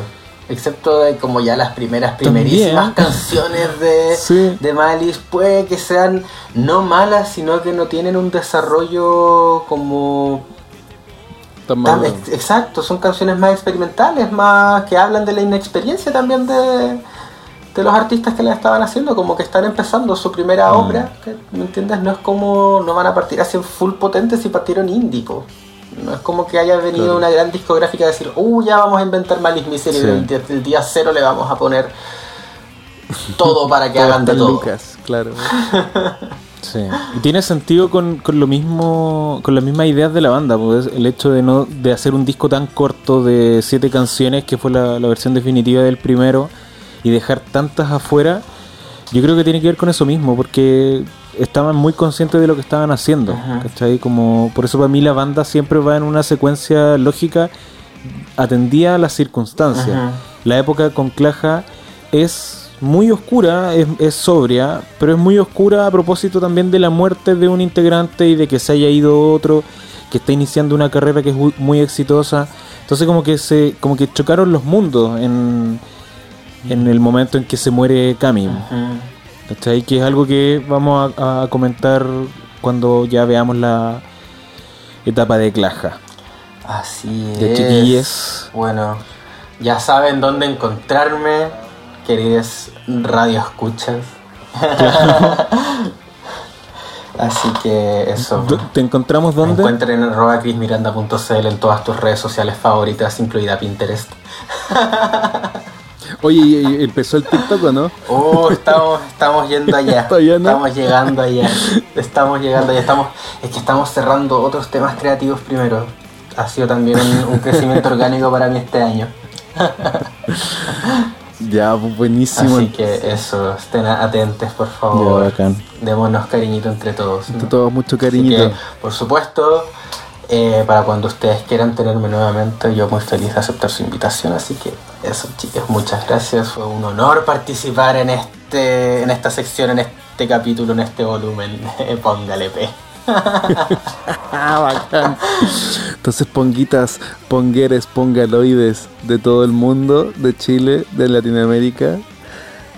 Excepto de como ya las primeras, primerísimas También. canciones de, Sí. de Malice, puede que sean no malas, sino que no tienen un desarrollo como... Tan tan maduro. ex- exacto, son canciones más experimentales, más que hablan de la inexperiencia también de, de los artistas que la estaban haciendo, como que están empezando su primera obra, que, ¿me entiendes? No es como, no van a partir así en full potentes si partieron indie, po. No es como que haya venido Claro. una gran discográfica a decir, uh, ya vamos a inventar Malice Miser y Sí. el día cero le vamos a poner todo para que hagan de todo. Lucas, claro. Sí. Y tiene sentido con, con lo mismo, con las mismas ideas de la banda, pues el hecho de no, de hacer un disco tan corto de siete canciones, que fue la, la versión definitiva del primero, y dejar tantas afuera, yo creo que tiene que ver con eso mismo, porque estaban muy conscientes de lo que estaban haciendo. ¿cachai? Como, por eso para mí la banda siempre va en una secuencia lógica atendía a las circunstancias. Ajá. La época con Claja es muy oscura, es, es sobria, pero es muy oscura a propósito también de la muerte de un integrante y de que se haya ido otro que está iniciando una carrera que es muy, exitosa. Entonces como que se como que chocaron los mundos en, en el momento en que se muere. Ujú. ¿Cachai? Que es algo que vamos a, a comentar cuando ya veamos la etapa de Claja. Así De es. chiquilles. Bueno, ya saben dónde encontrarme, queridos radio escuchas. Así que eso. ¿Te encontramos Me dónde? encuentren en arroba chrismiranda.cl en todas tus redes sociales favoritas, incluida Pinterest. Oye, ¿y- ¿empezó el TikTok o no? Oh, estamos, estamos yendo allá. Todavía no. Estamos llegando allá. Estamos llegando allá. Estamos, es que estamos cerrando otros temas creativos primero. Ha sido también un, un crecimiento orgánico para mí este año. Ya, buenísimo. Así que eso, estén atentos por Ya, favor. bacán. Démonos cariñito entre todos. ¿no? Entre todos mucho cariñito. que, por supuesto, eh, para cuando ustedes quieran tenerme nuevamente, yo muy feliz de aceptar su invitación. Así que eso, chicas, muchas gracias. Fue un honor participar en este, en esta sección, en este capítulo, en este volumen. Póngale P. Ah, bacán. Entonces, ponguitas, pongueres, pongaloides de todo el mundo, de Chile, de Latinoamérica.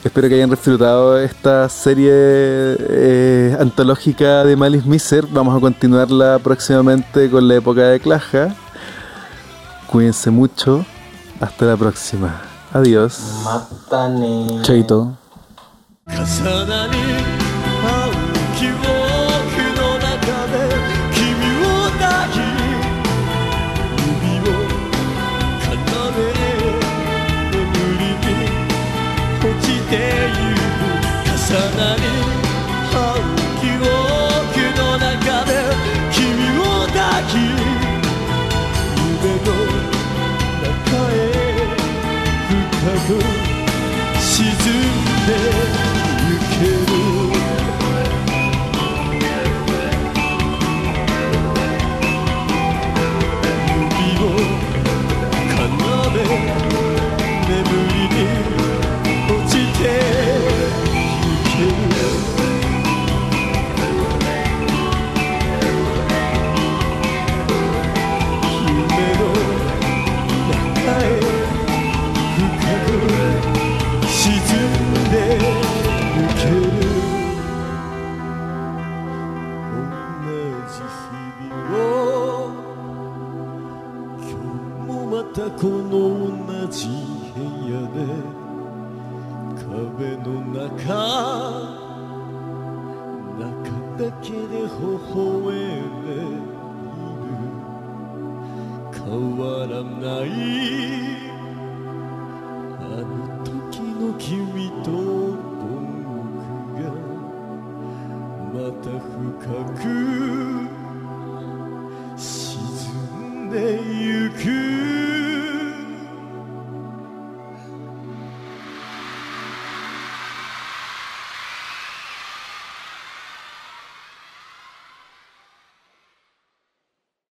Espero que hayan disfrutado esta serie eh, antológica de Malice Miser. Vamos a continuarla próximamente con la época de Claja. Cuídense mucho. Hasta la próxima. Adiós. Mátane. Chaito. だけで微笑んでいる。変わらない。あの時の君と僕がまた深く沈んでいる。